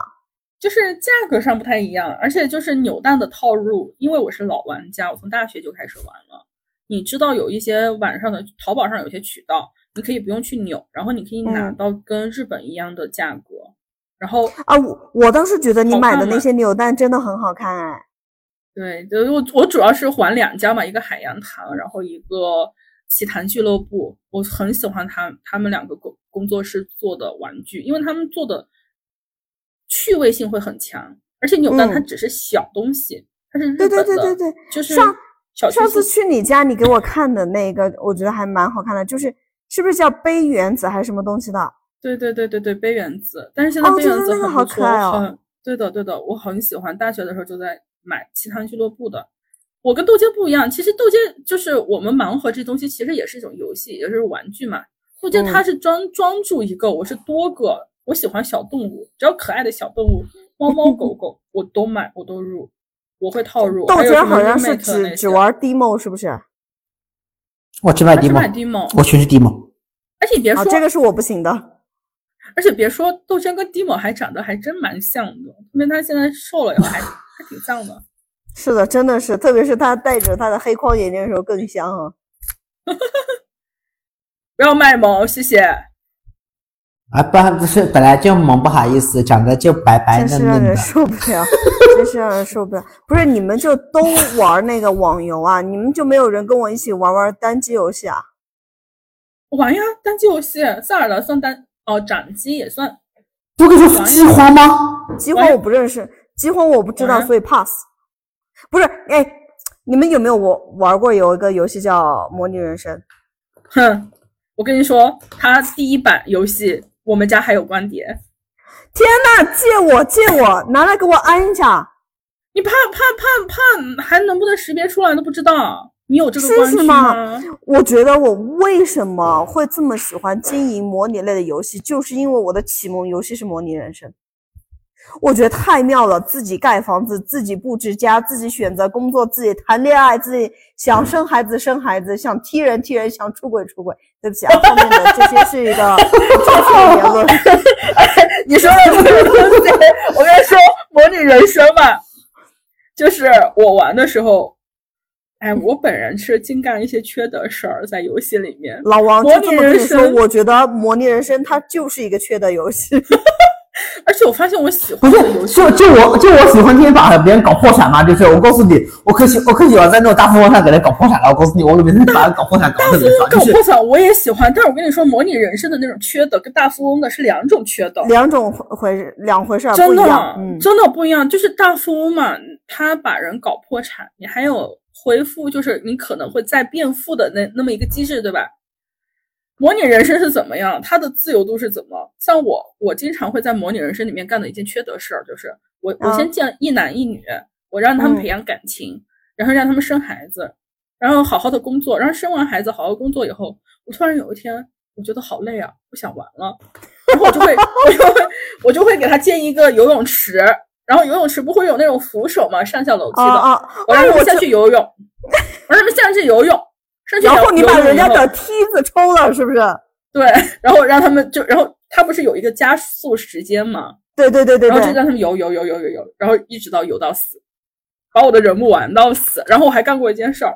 就是价格上不太一样，而且就是扭蛋的套入，因为我是老玩家，我从大学就开始玩了。你知道有一些晚上的淘宝上有些渠道，你可以不用去扭，然后你可以拿嗯到跟日本一样的价格。然后啊，我我倒是觉得你买的那些扭蛋真的很好看哎。对，就我我主要是还两家嘛，一个海洋堂，然后一个奇谭俱乐部。我很喜欢他他们两个工工作室做的玩具，因为他们做的趣味性会很强，而且扭蛋它嗯只是小东西，它是日对本的，对对对对，就是上上次去你家，你给我看的那个，我觉得还蛮好看的，就是是不是叫杯原子还是什么东西的？对对对对对，杯原子，但是现在哦杯原子真的那个好很不错，可爱哦很对的对的，我很喜欢。大学的时候就在买其他俱乐部的。我跟豆姐不一样，其实豆姐就是我们盲盒这东西，其实也是一种游戏，也是玩具嘛。豆姐嗯它是专专注一个，我是多个。我喜欢小动物，只要可爱的小动物，猫猫 (laughs) 狗狗我都买，我都入，我会套入。豆姐好像是只只玩 demo 是不是？我只买它是买 demo，demo，我全是 demo。啊，而且你别说，这个是我不行的。而且别说，豆浆跟 demo 还长得还真蛮像的，因为他现在瘦了以后还 (laughs) 还挺像的。是的，真的是，特别是他戴着他的黑框眼镜的时候更像啊。(laughs) 不要卖萌，谢谢。啊，不不是，本来就萌，不好意思，长得就白白的真是让人。受不了，真是让人受不了。不是你们就都玩那个网游啊？你们就没有人跟我一起玩玩单机游戏啊？玩呀，单机游戏，塞尔达算单哦，掌机也算。不跟你说饥荒吗？饥荒我不认识，饥荒我不知道，所以 pass。不是，哎，你们有没有我玩过有一个游戏叫《模拟人生》？哼，我跟你说，它第一版游戏我们家还有光碟，天呐，借我借我，拿来给我安一下。你怕怕怕怕，还能不能识别出来都不知道。你有这个关系吗吗？我觉得我为什么会这么喜欢经营模拟类的游戏，就是因为我的启蒙游戏是模拟人生。我觉得太妙了，自己盖房子，自己布置家，自己选择工作，自己谈恋爱，自己想生孩子生孩子，想踢人踢人，想出轨出轨。对不起啊，后面的这些是一个不 (laughs) 正确的言论。(laughs) 你说的这个东西，我跟你说，模拟人生嘛，就是我玩的时候，哎，我本人是净干一些缺德事儿，在游戏里面。老王就模拟人生我觉得模拟人生它就是一个缺德游戏。(laughs) (laughs) 而且我发现我喜不是欢的游，戏，就就我就我喜欢天天把别人搞破产嘛，就是我告诉你，我可喜我可喜欢在那种大富翁上给他搞破产了。我告诉你，我每次把人搞破产搞大富翁得特别 (laughs) 爽，搞破产我也喜欢，但是我跟你说，模拟人生的那种缺德跟大富翁的是两种缺德。两种回两回事儿，真的。嗯，真的不一样。就是大富翁嘛，他把人搞破产，你还有恢复，就是你可能会再变富的那那么一个机制，对吧？模拟人生是怎么样？他的自由度是怎么？像我，我经常会在模拟人生里面干的一件缺德事儿，就是我我啊先见一男一女，我让他们嗯培养感情，然后让他们生孩子，然后好好的工作，然后生完孩子好好工作以后，我突然有一天我觉得好累啊，不想玩了，然后我就会我就会我就会给他建一个游泳池，然后游泳池不会有那种扶手嘛，上下楼梯的！(laughs) 我让他们下去游泳，我让他们下去游泳，然后你把人家的梯子抽了，是不是？对，然后让他们就，然后他不是有一个加速时间嘛，对对对对然后就，让他们游游游游游游，然后一直到游到死，把我的人物玩到死。然后我还干过一件事儿，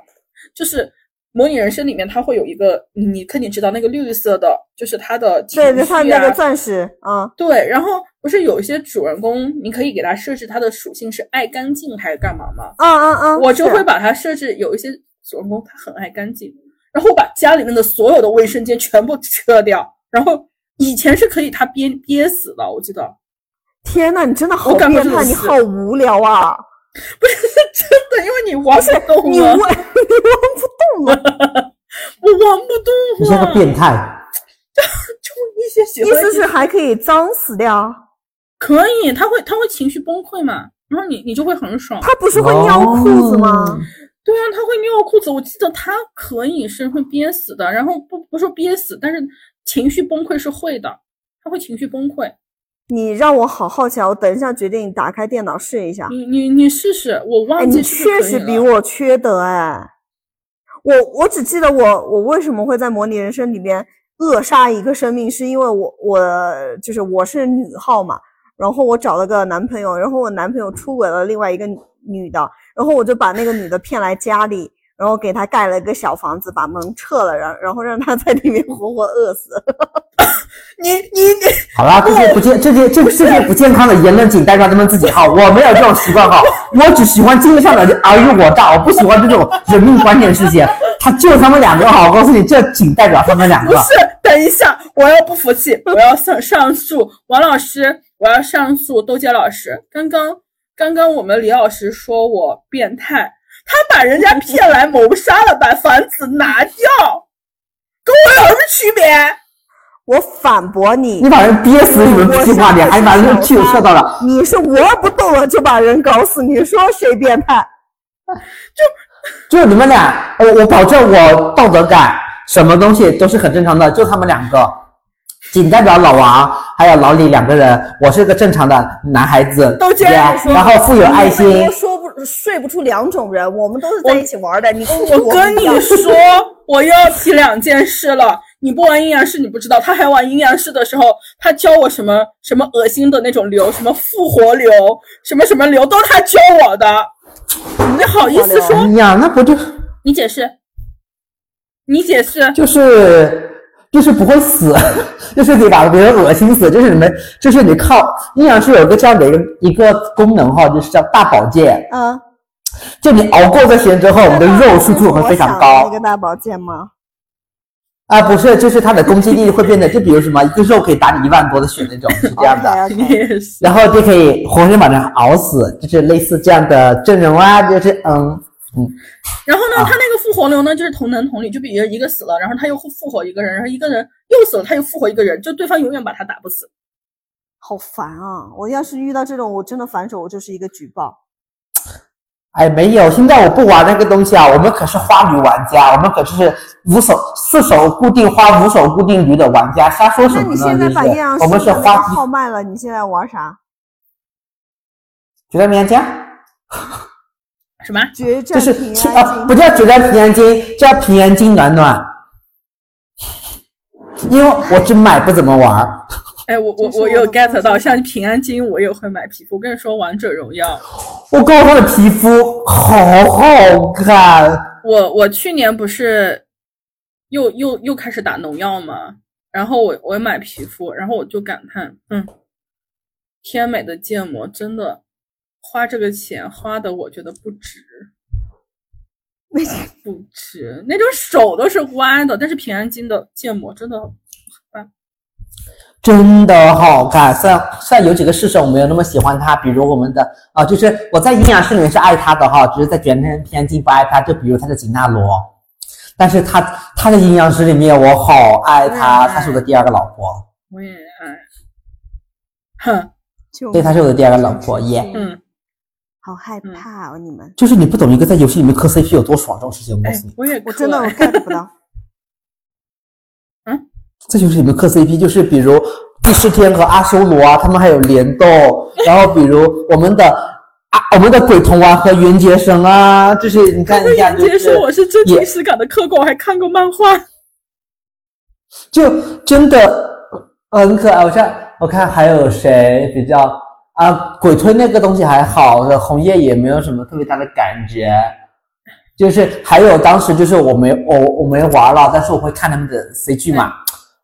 就是模拟人生里面它会有一个，你肯定知道那个绿色的，就是它的情对对，他绪啊那个钻石啊，对，然后不是有一些主人公，你可以给他设置他的属性是爱干净还是干嘛吗？啊啊啊！我就会把它设置有一些主人公他很爱干净，然后把家里面的所有的卫生间全部撤掉，然后以前是可以他憋憋死的，我记得天呐，你真的好变态，你好无聊啊！不是 (laughs) 真的，因为你玩不动你玩，(laughs) 你玩不动了，(laughs) 我玩不动了你像个，变态。就一些喜意思是还可以脏死掉？可以，他会他会情绪崩溃嘛，然后你你就会很爽。他不是会尿裤子吗？哦对啊，他会尿裤子，我记得他可以是会憋死的，然后不不说憋死，但是情绪崩溃是会的，他会情绪崩溃。你让我好好奇啊！我等一下决定打开电脑试一下。你你你试试，我忘记确实比我缺德哎！我我只记得我我为什么会在模拟人生里面扼杀一个生命，是因为我我就是我是女号嘛，然后我找了个男朋友，然后我男朋友出轨了另外一个女的，然后我就把那个女的骗来家里，然后给她盖了一个小房子，把门撤了，然然后让她在里面活活饿死。(laughs) 你你你，好啦，这些不健这些这这些不健康的言论，仅代表他们自己哈，我没有这种习惯哈，我只喜欢经济上的尔虞我诈，我不喜欢这种人命关天的事情。他就他们两个哈，我告诉你，这仅代表他们两个。不是，等一下，我要不服气，我要上上诉，王老师，我要上诉豆姐老师。刚刚刚刚我们李老师说我变态，他把人家骗来谋杀了，把房子拿掉，跟我有什么区别？我反驳你，你把人憋死，你们我屁话，你还把人小气射到了。你是我不动了就把人搞死，你说谁变态？就就你们俩，我我保证我道德感，什么东西都是很正常的，就他们两个，仅代表老王还有老李两个人，我是个正常的男孩子，都这样说然后富有爱心说不睡不出两种人，我们都是在一起玩的。你跟我跟你说，我又要提两件事了。你不玩阴阳师，你不知道。他还玩阴阳师的时候，他教我什么什么恶心的那种流，什么复活流，什么什么流，都是他教我的。你好意思说？哎呀，那不就你解释，你解释。就是就是不会死，(laughs) 就是你把别人恶心死，就是你们就是你靠阴阳师有一个这样的一个一个功能哈，就是叫大保健，嗯，就你熬过这些之后，我们的肉输出会非常高那。个大保健吗？啊，不是，就是它的攻击力会变得，就比如什么，一个肉可以打你一万多的血那种，是这样的。(laughs) 然后就可以活生生把人熬死，就是类似这样的阵容啊，就是嗯嗯，然后呢，啊他那个复活流呢，就是同能同女，就比如一个死了，然后他又复活一个人，然后一个人又死了，他又复活一个人，就对方永远把他打不死。好烦啊！我要是遇到这种，我真的反手，我就是一个举报。哎，没有，现在我不玩那个东西啊，我们可是花驴玩家，我们可是五手四手固定花，五手固定驴的玩家，瞎说什么呢？那你现在把阴阳就是我们是花号卖了，你现在玩啥？决战平安京，什么？决战就是平啊。不叫决战平安京，叫平安京暖暖，(laughs) 因为我只买不怎么玩儿。哎，我我我有 get 到，像平安京我也会买皮肤。我跟你说，王者荣耀，我告诉他的皮肤好好看，我我去年不是又又又开始打农药嘛，然后我我买皮肤，然后我就感叹，嗯，天美的建模真的花这个钱花的，我觉得不值。(laughs) 为不值，那种手都是歪的，但是平安京的建模真的真的好看。虽然虽然有几个试手我没有那么喜欢它，比如我们的啊、就是我在阴阳师里面是爱他的哈，只是在卷天平安京不爱他。就比如他的吉娜罗，但是他他的阴阳师里面我好爱他，嗯他是我的第二个老婆，我也爱。哼，对，他是我的第二个老婆耶。嗯，好害嗯怕哦，你们，就是你不懂一个在游戏里面磕 CP 有多爽这种事情，我告哎诉你，，我也我真的我 get 不到。(laughs) 嗯，这就是你们磕 CP 就是比如帝释天和阿修罗啊，他们还有联动，然后比如我们的啊我们的鬼童啊和袁洁生啊，就是你看一下，就接是受我是真也情实感的磕过，我还看过漫画。就真的很可爱。我看我看还有谁比较啊，鬼推那个东西还好，红叶也没有什么特别大的感觉。就是还有当时就是我没我我没玩了，但是我会看他们的 CG 嘛，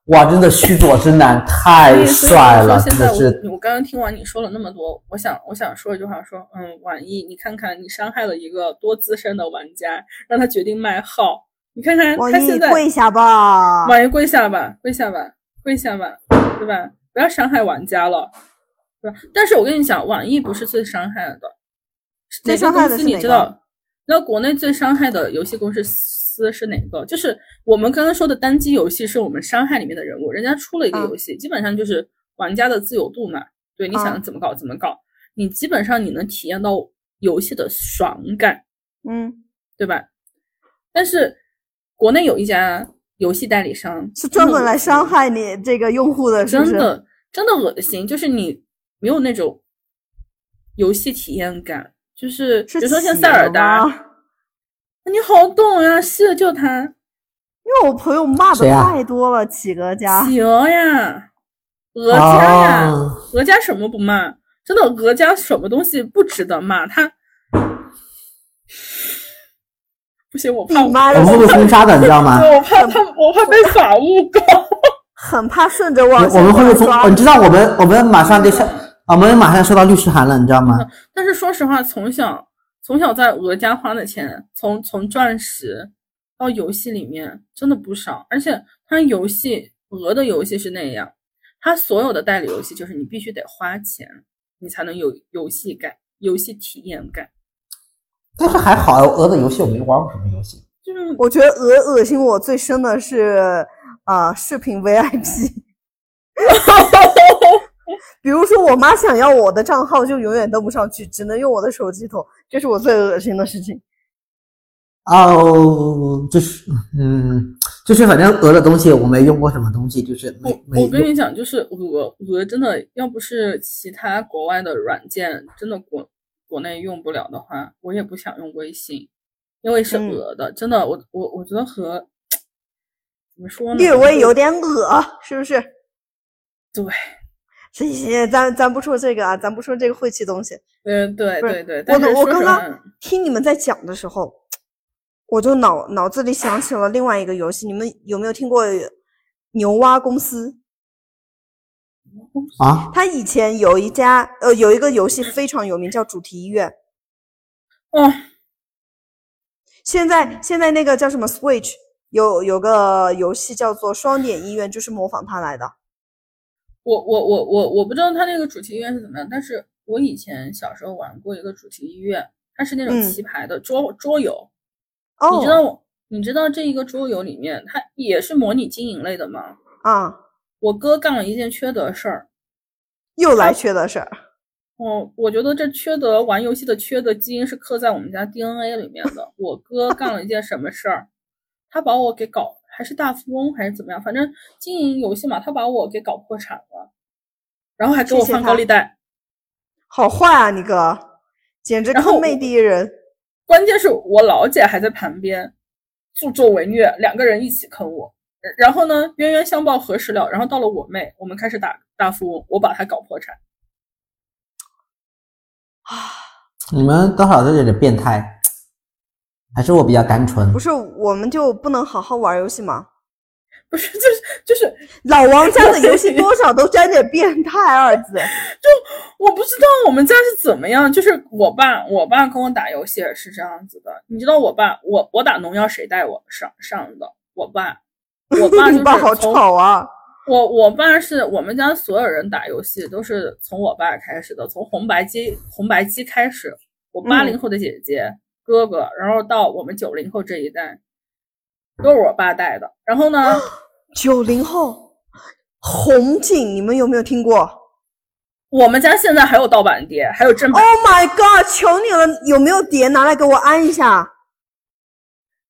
哇，真的虚佐之男太帅了，真的是现在我我刚刚听完你说了那么多，我想我想说一句话说，嗯，婉意，你看看你伤害了一个多资深的玩家，让他决定卖号，你看看他现在跪下吧！婉意跪下吧，跪下吧，跪下吧，对吧？不要伤害玩家了，对吧？但是我跟你讲，网易不是最伤害的，哪个最伤害公司的是你知道？你知道国内最伤害的游戏公司是哪个？就是我们刚刚说的单机游戏，是我们伤害里面的人物，人家出了一个嗯游戏，基本上就是玩家的自由度嘛，对，你想嗯怎么搞怎么搞，你基本上你能体验到游戏的爽感，嗯，对吧？但是国内有一家游戏代理商是专门来伤害你这个用户的？真的真的恶心，就是你没有那种游戏体验感，就是比是如说像塞尔达，你好懂呀，是就他因为我朋友骂的太多了，企鹅家。企鹅呀，鹅家呀，哦鹅家什么不骂？真的，鹅家什么东西不值得骂？他不行，我怕我，你妈的我们会被封杀的，你知道吗？(laughs) 我怕他，我怕被法务告。很怕顺着网我们会被封，你知道我们我们马上得上，我们马上收到律师函了，你知道吗？但是说实话，从小从小在鹅家花的钱，从从钻石到游戏里面真的不少，而且它游戏鹅的游戏是那样，它所有的代理游戏就是你必须得花钱，你才能有游戏感、游戏体验感。但是还好，鹅的游戏我没玩过什么游戏。就是我觉得鹅恶心我最深的是啊、视频 VIP。(laughs) (laughs) 比如说，我妈想要我的账号，就永远登不上去，只能用我的手机投，这是我最恶心的事情。哦，就是嗯，就是反正鹅的东西我没用过什么东西，就是没我没。我跟你讲，就是鹅鹅真的要不是其他国外的软件真的国国内用不了的话，我也不想用微信，因为是嗯鹅的。真的，我我我觉得和怎么说呢，略微有点恶，是不是？对，行行行，咱咱不说这个啊，咱不说这个晦气东西。嗯对对对，我我刚刚听你们在讲的时候，我就脑脑子里想起了另外一个游戏，你们有没有听过牛蛙公司？啊，他以前有一家呃有一个游戏非常有名，叫主题医院。哦，现在现在那个叫什么 Switch 有有个游戏叫做双点医院，就是模仿他来的。我我我我我不知道它那个主题医院是怎么样，但是我以前小时候玩过一个主题医院，它是那种嗯棋牌的桌、桌游，哦，你知道我你知道这一个桌游里面它也是模拟经营类的吗？啊，我哥干了一件缺德事儿，又来缺德事儿。哦，我觉得这缺德玩游戏的缺德基因是刻在我们家 DNA 里面的。我哥干了一件什么事儿？他把我给搞，还是大富翁还是怎么样？反正经营游戏嘛，他把我给搞破产了，然后还给我放高利贷。好坏啊，你哥，简直然后我坑妹第一人。关键是我老姐还在旁边助纣为虐，两个人一起坑我。然后呢，冤冤相报何时了？然后到了我妹，我们开始打大富翁，我把她搞破产。啊你们多少都有点变态，还是我比较单纯不？是，我们就不能好好玩游戏吗？不是，就是就是老王家的游戏多少都沾点变态二字。(laughs) 就我不知道我们家是怎么样，就是我爸，我爸跟我打游戏也是这样子的。你知道我爸，我我打农药谁带我上上的？我爸，我爸就 (laughs) 你爸好吵啊！我我爸是我们家所有人打游戏都是从我爸开始的，从红白机红白机开始。我八零后的姐姐、哥哥，然后到我们九零后这一代，都是我爸带的。然后呢，(gasps) 九零后，红警，你们有没有听过？我们家现在还有盗版碟，还有正版。Oh my god！求你了，有没有碟拿来给我安一下？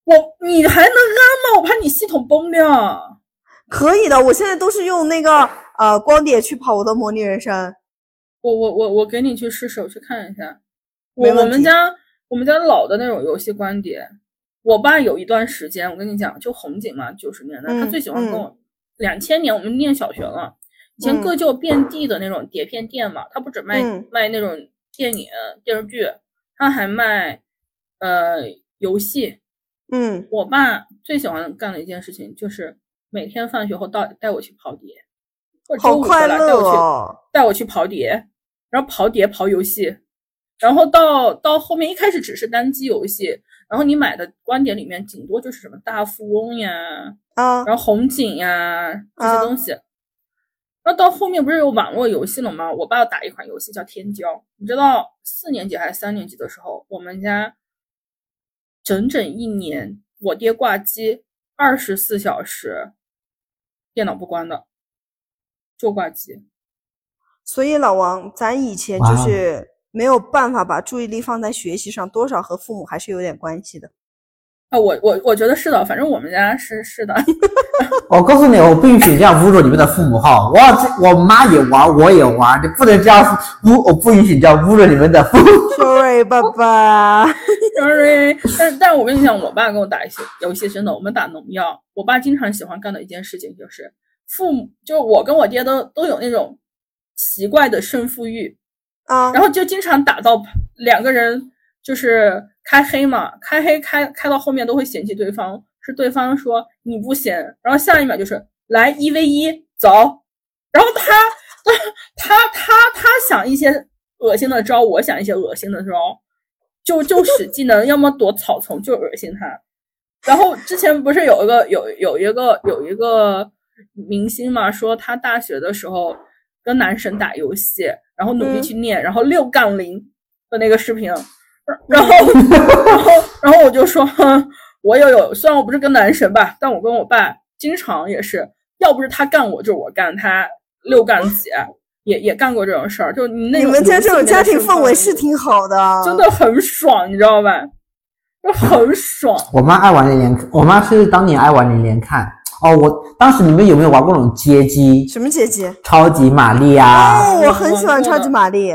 我你还能安吗？我怕你系统崩掉。可以的，我现在都是用那个呃光碟去跑我的模拟人生。我我我我给你去试试，我去看一下。我我们家我们家老的那种游戏光碟，我爸有一段时间，我跟你讲，就红警嘛，九十年代，他嗯最喜欢跟我。两千年我们念小学了，以前嗯各就遍地的那种碟片店嘛，他不只卖、嗯卖那种电影电视剧，他还卖呃游戏。嗯，我爸最喜欢干的一件事情就是每天放学后到带我去跑碟，或者周好五回来带我去哦。带我去跑碟，然后跑碟跑游戏，然后到到后面一开始只是单机游戏，然后你买的观点里面顶多就是什么大富翁呀，啊，然后红警呀这些啊东西。然后到后面不是有网络游戏了吗？我爸打一款游戏叫《天骄》，你知道四年级还是三年级的时候，我们家整整一年，我爹挂机二十四小时，电脑不关的，就挂机。所以老王，咱以前就是没有办法把注意力放在学习上，多少和父母还是有点关系的。啊，我我我觉得是的，反正我们家是是的。(laughs) 我告诉你，我不允许这样侮辱你们的父母哈！我这我妈也玩，我也玩，你不能这样侮，我不允许这样侮辱你们的父母。Sorry，爸爸。Sorry，(laughs) 但但是我跟你讲，我爸跟我打一些游戏，真的，我们打农药。我爸经常喜欢干的一件事情就是，父母就我跟我爹都都有那种奇怪的胜负欲，啊然后就经常打到两个人就是开黑嘛，开黑开开到后面都会嫌弃对方，是对方说你不嫌，然后下一秒就是来一 v 一走，然后他 (laughs) 他他他想一些恶心的招，我想一些恶心的招，就就使技能，要么躲草丛，就恶心他。然后之前不是有一个有有一个有一个明星嘛，说他大学的时候跟男神打游戏，然后努力嗯去练，然后六杠零的那个视频，(laughs) 然后然后然后我就说，(laughs) 我也有，虽然我不是跟男神吧，但我跟我爸经常也是，要不是他干我，就是我干他，六杠几也也干过这种事儿，就你那你们家这种家庭氛围是挺好的，真的很爽，你知道吧？就很爽。我妈爱玩连连，我妈是当年爱玩连连看。哦，我当时你们有没有玩过那种街机？什么街机？超级玛丽啊！哦，我很喜欢超级玛丽。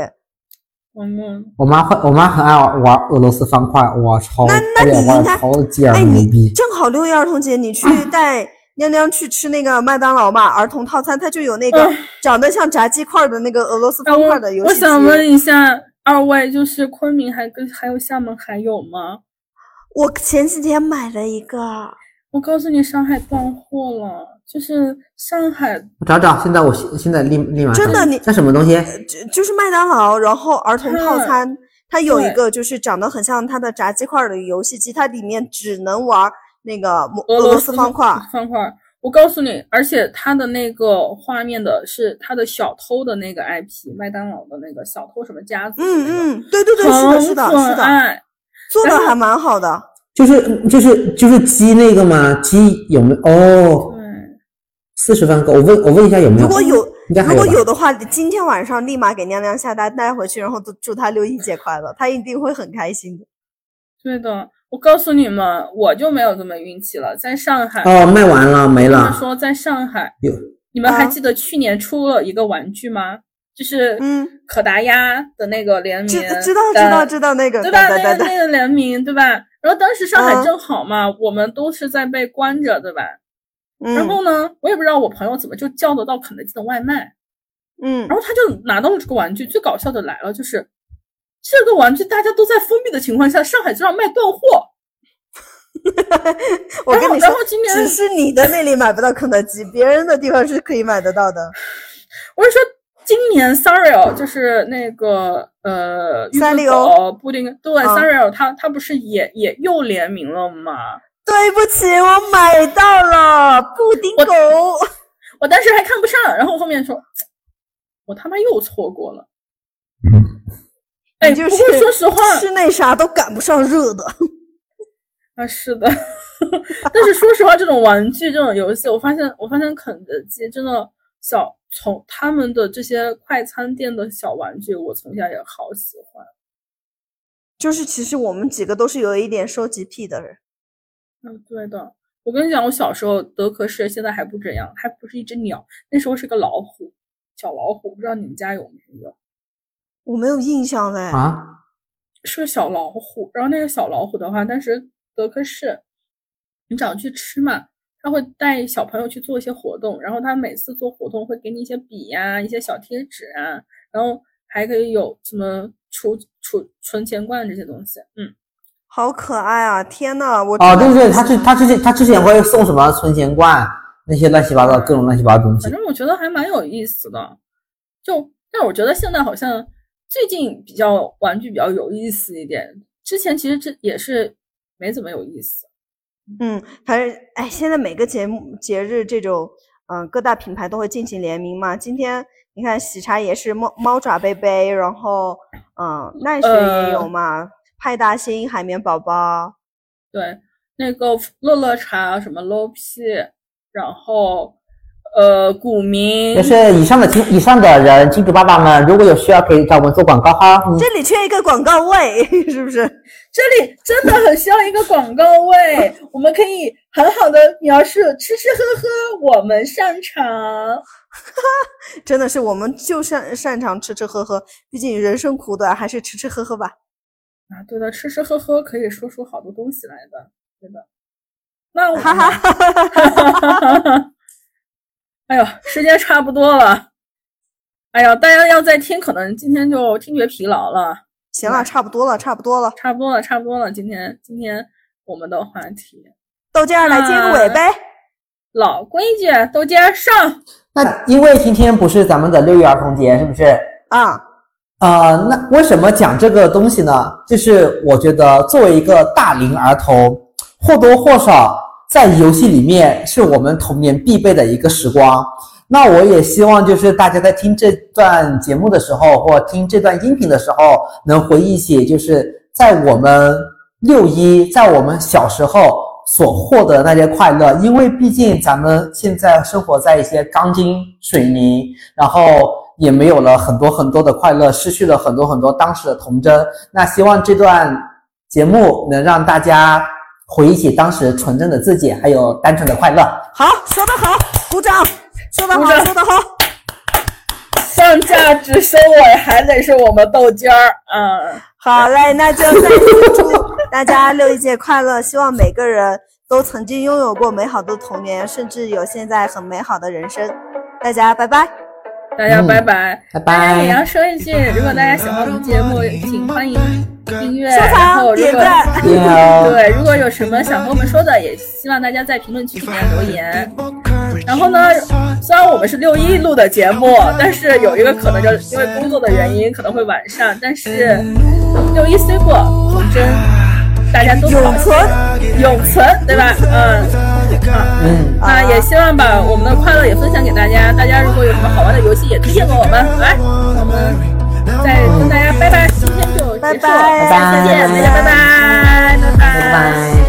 嗯，我妈会，我妈很爱玩玩俄罗斯方块，哇，超那那你应该超级哎，你牛逼！正好六一儿童节，你去 (laughs) 带娘娘去吃那个麦当劳嘛，儿童套餐，它就有那个嗯长得像炸鸡块的那个俄罗斯哎方块的游戏机。我想问一下二位，就是昆明还跟还有厦门还有吗？我前几天买了一个，我告诉你，上海断货了，就是上海我找找，现在我现现在立立马真的你像什么东西？就就是麦当劳，然后儿童套嗯餐，它有一个就是长得很像它的炸鸡块的游戏机，它里面只能玩那个模俄俄罗斯斯方块。方块。我告诉你，而且它的那个画面的是它的小偷的那个 IP，麦当劳的那个小偷什么家族那个，嗯嗯，对对对，是的，是的，是的，做的还蛮好的。就是就是就是鸡那个吗？鸡有没有？哦，对，四十分够。我问我问一下有没有？如果有如应该有吧果有的话，今天晚上立马给娘娘下单带回去，然后祝祝她六一节快乐，她一定会很开心的。对的。我告诉你们，我就没有这么运气了。在上海，哦，卖完了没了。说在上海，有你们还啊记得去年出了一个玩具吗？就是嗯，可达鸭的那个联名，知知道知道知道那个，对吧？那个那个联名，对吧？然后当时上海啊正好嘛，我们都是在被关着，对吧？嗯然后呢，我也不知道我朋友怎么就叫得到肯德基的外卖，嗯然后他就拿到了这个玩具。最搞笑的来了，就是这个玩具大家都在封闭的情况下，上海就让卖断货。(laughs) 我跟你说然后然后，今年只是你的那里买不到肯德基，别人的地方是可以买得到的。(laughs) 我是说，今年 Sario 就是那个呃，三丽鸥狗布丁，对、啊 Sario 它它不是也也又联名了吗？对不起，我买到了布丁狗。我当时还看不上，然后我后面说，我他妈又错过了。哎，你就是说实话吃那啥都赶不上热的。啊，是的，(laughs) 但是说实话，这种玩具这种游戏，我发现我发现肯德基真的小从他们的这些快餐店的小玩具，我从小也好喜欢。就是其实我们几个都是有一点收集癖的人。嗯，对的。我跟你讲，我小时候德克士现在还不这样，还不是一只鸟，那时候是个老虎，小老虎。不知道你们家有没有？我没有印象嘞。啊，是个小老虎。然后那个小老虎的话，当时德克士，你早上去吃嘛，他会带小朋友去做一些活动，然后他每次做活动会给你一些笔呀、一些小贴纸啊，然后还可以有什么储储存钱罐这些东西。嗯，好可爱啊！天呐，我哦，对对，他之他之前他之前会送什么存钱罐那些乱七八糟各种乱七八糟东西反。正我觉得还蛮有意思的。就，但我觉得现在好像最近比较玩具比较有意思一点，之前其实这也是没怎么有意思。嗯，反正哎，现在每个节目节日这种，嗯、各大品牌都会进行联名嘛。今天你看喜茶也是猫猫爪杯杯，然后嗯，奈雪也有呃嘛，派大星海绵宝宝，对，那个乐乐茶什么 low P，然后呃股民。也，是以上的金以上的人，金主爸爸们，如果有需要可以找我们做广告哈。嗯这里缺一个广告位，(laughs) 是不是？这里真的很需要一个广告位，(laughs) 我们可以很好的描述吃吃喝喝，我们擅长。(laughs) 真的是我们就擅擅长吃吃喝喝，毕竟人生苦短，还是吃吃喝喝吧。啊，对的，吃吃喝喝可以说出好多东西来的，对的。那我哈哈哈哈哈哈！哎呦，时间差不多了。哎呀，大家要再听，可能今天就听觉疲劳了。行了，差不多了，差不多了。差不多了，差不多了。今天今天我们的话题，豆尖儿来接个尾呗。老规矩，豆尖儿上。那因为今天不是咱们的六一儿童节，是不是？啊，呃，那为什么讲这个东西呢？就是我觉得作为一个大龄儿童，或多或少在游戏里面是我们童年必备的一个时光。那我也希望就是大家在听这段节目的时候，或听这段音频的时候，能回忆起就是在我们六一，在我们小时候所获得那些快乐。因为毕竟咱们现在生活在一些钢筋水泥，然后也没有了很多很多的快乐，失去了很多很多当时的童真。那希望这段节目能让大家回忆起当时纯真的自己，还有单纯的快乐。好，说得好，鼓掌。说得好，说得好。上价值收尾还得是我们豆尖儿，嗯，好嘞，那就再次祝大家六一节快乐！希望每个人都曾经拥有过美好的童年，甚至有现在很美好的人生。大家拜拜。大家拜拜拜。拜也要。说一句，如果大家喜欢我们节目，请欢迎订阅，然后藏、如果。(laughs) 对，如果有什么想跟我们说的，也希望大家在评论区里面留言。然后呢，虽然我们是六一录的节目，但是有一个可能就是因为工作的原因可能会晚上，但是六一虽过，童真大家都好永存，永存，对吧？嗯，啊。嗯，那也希望把我们的快乐也分享给大家。大家如果有什么好玩的游戏，也推荐给我们。来，我们再跟大家拜拜，今天就拜拜再见大家拜拜。拜拜。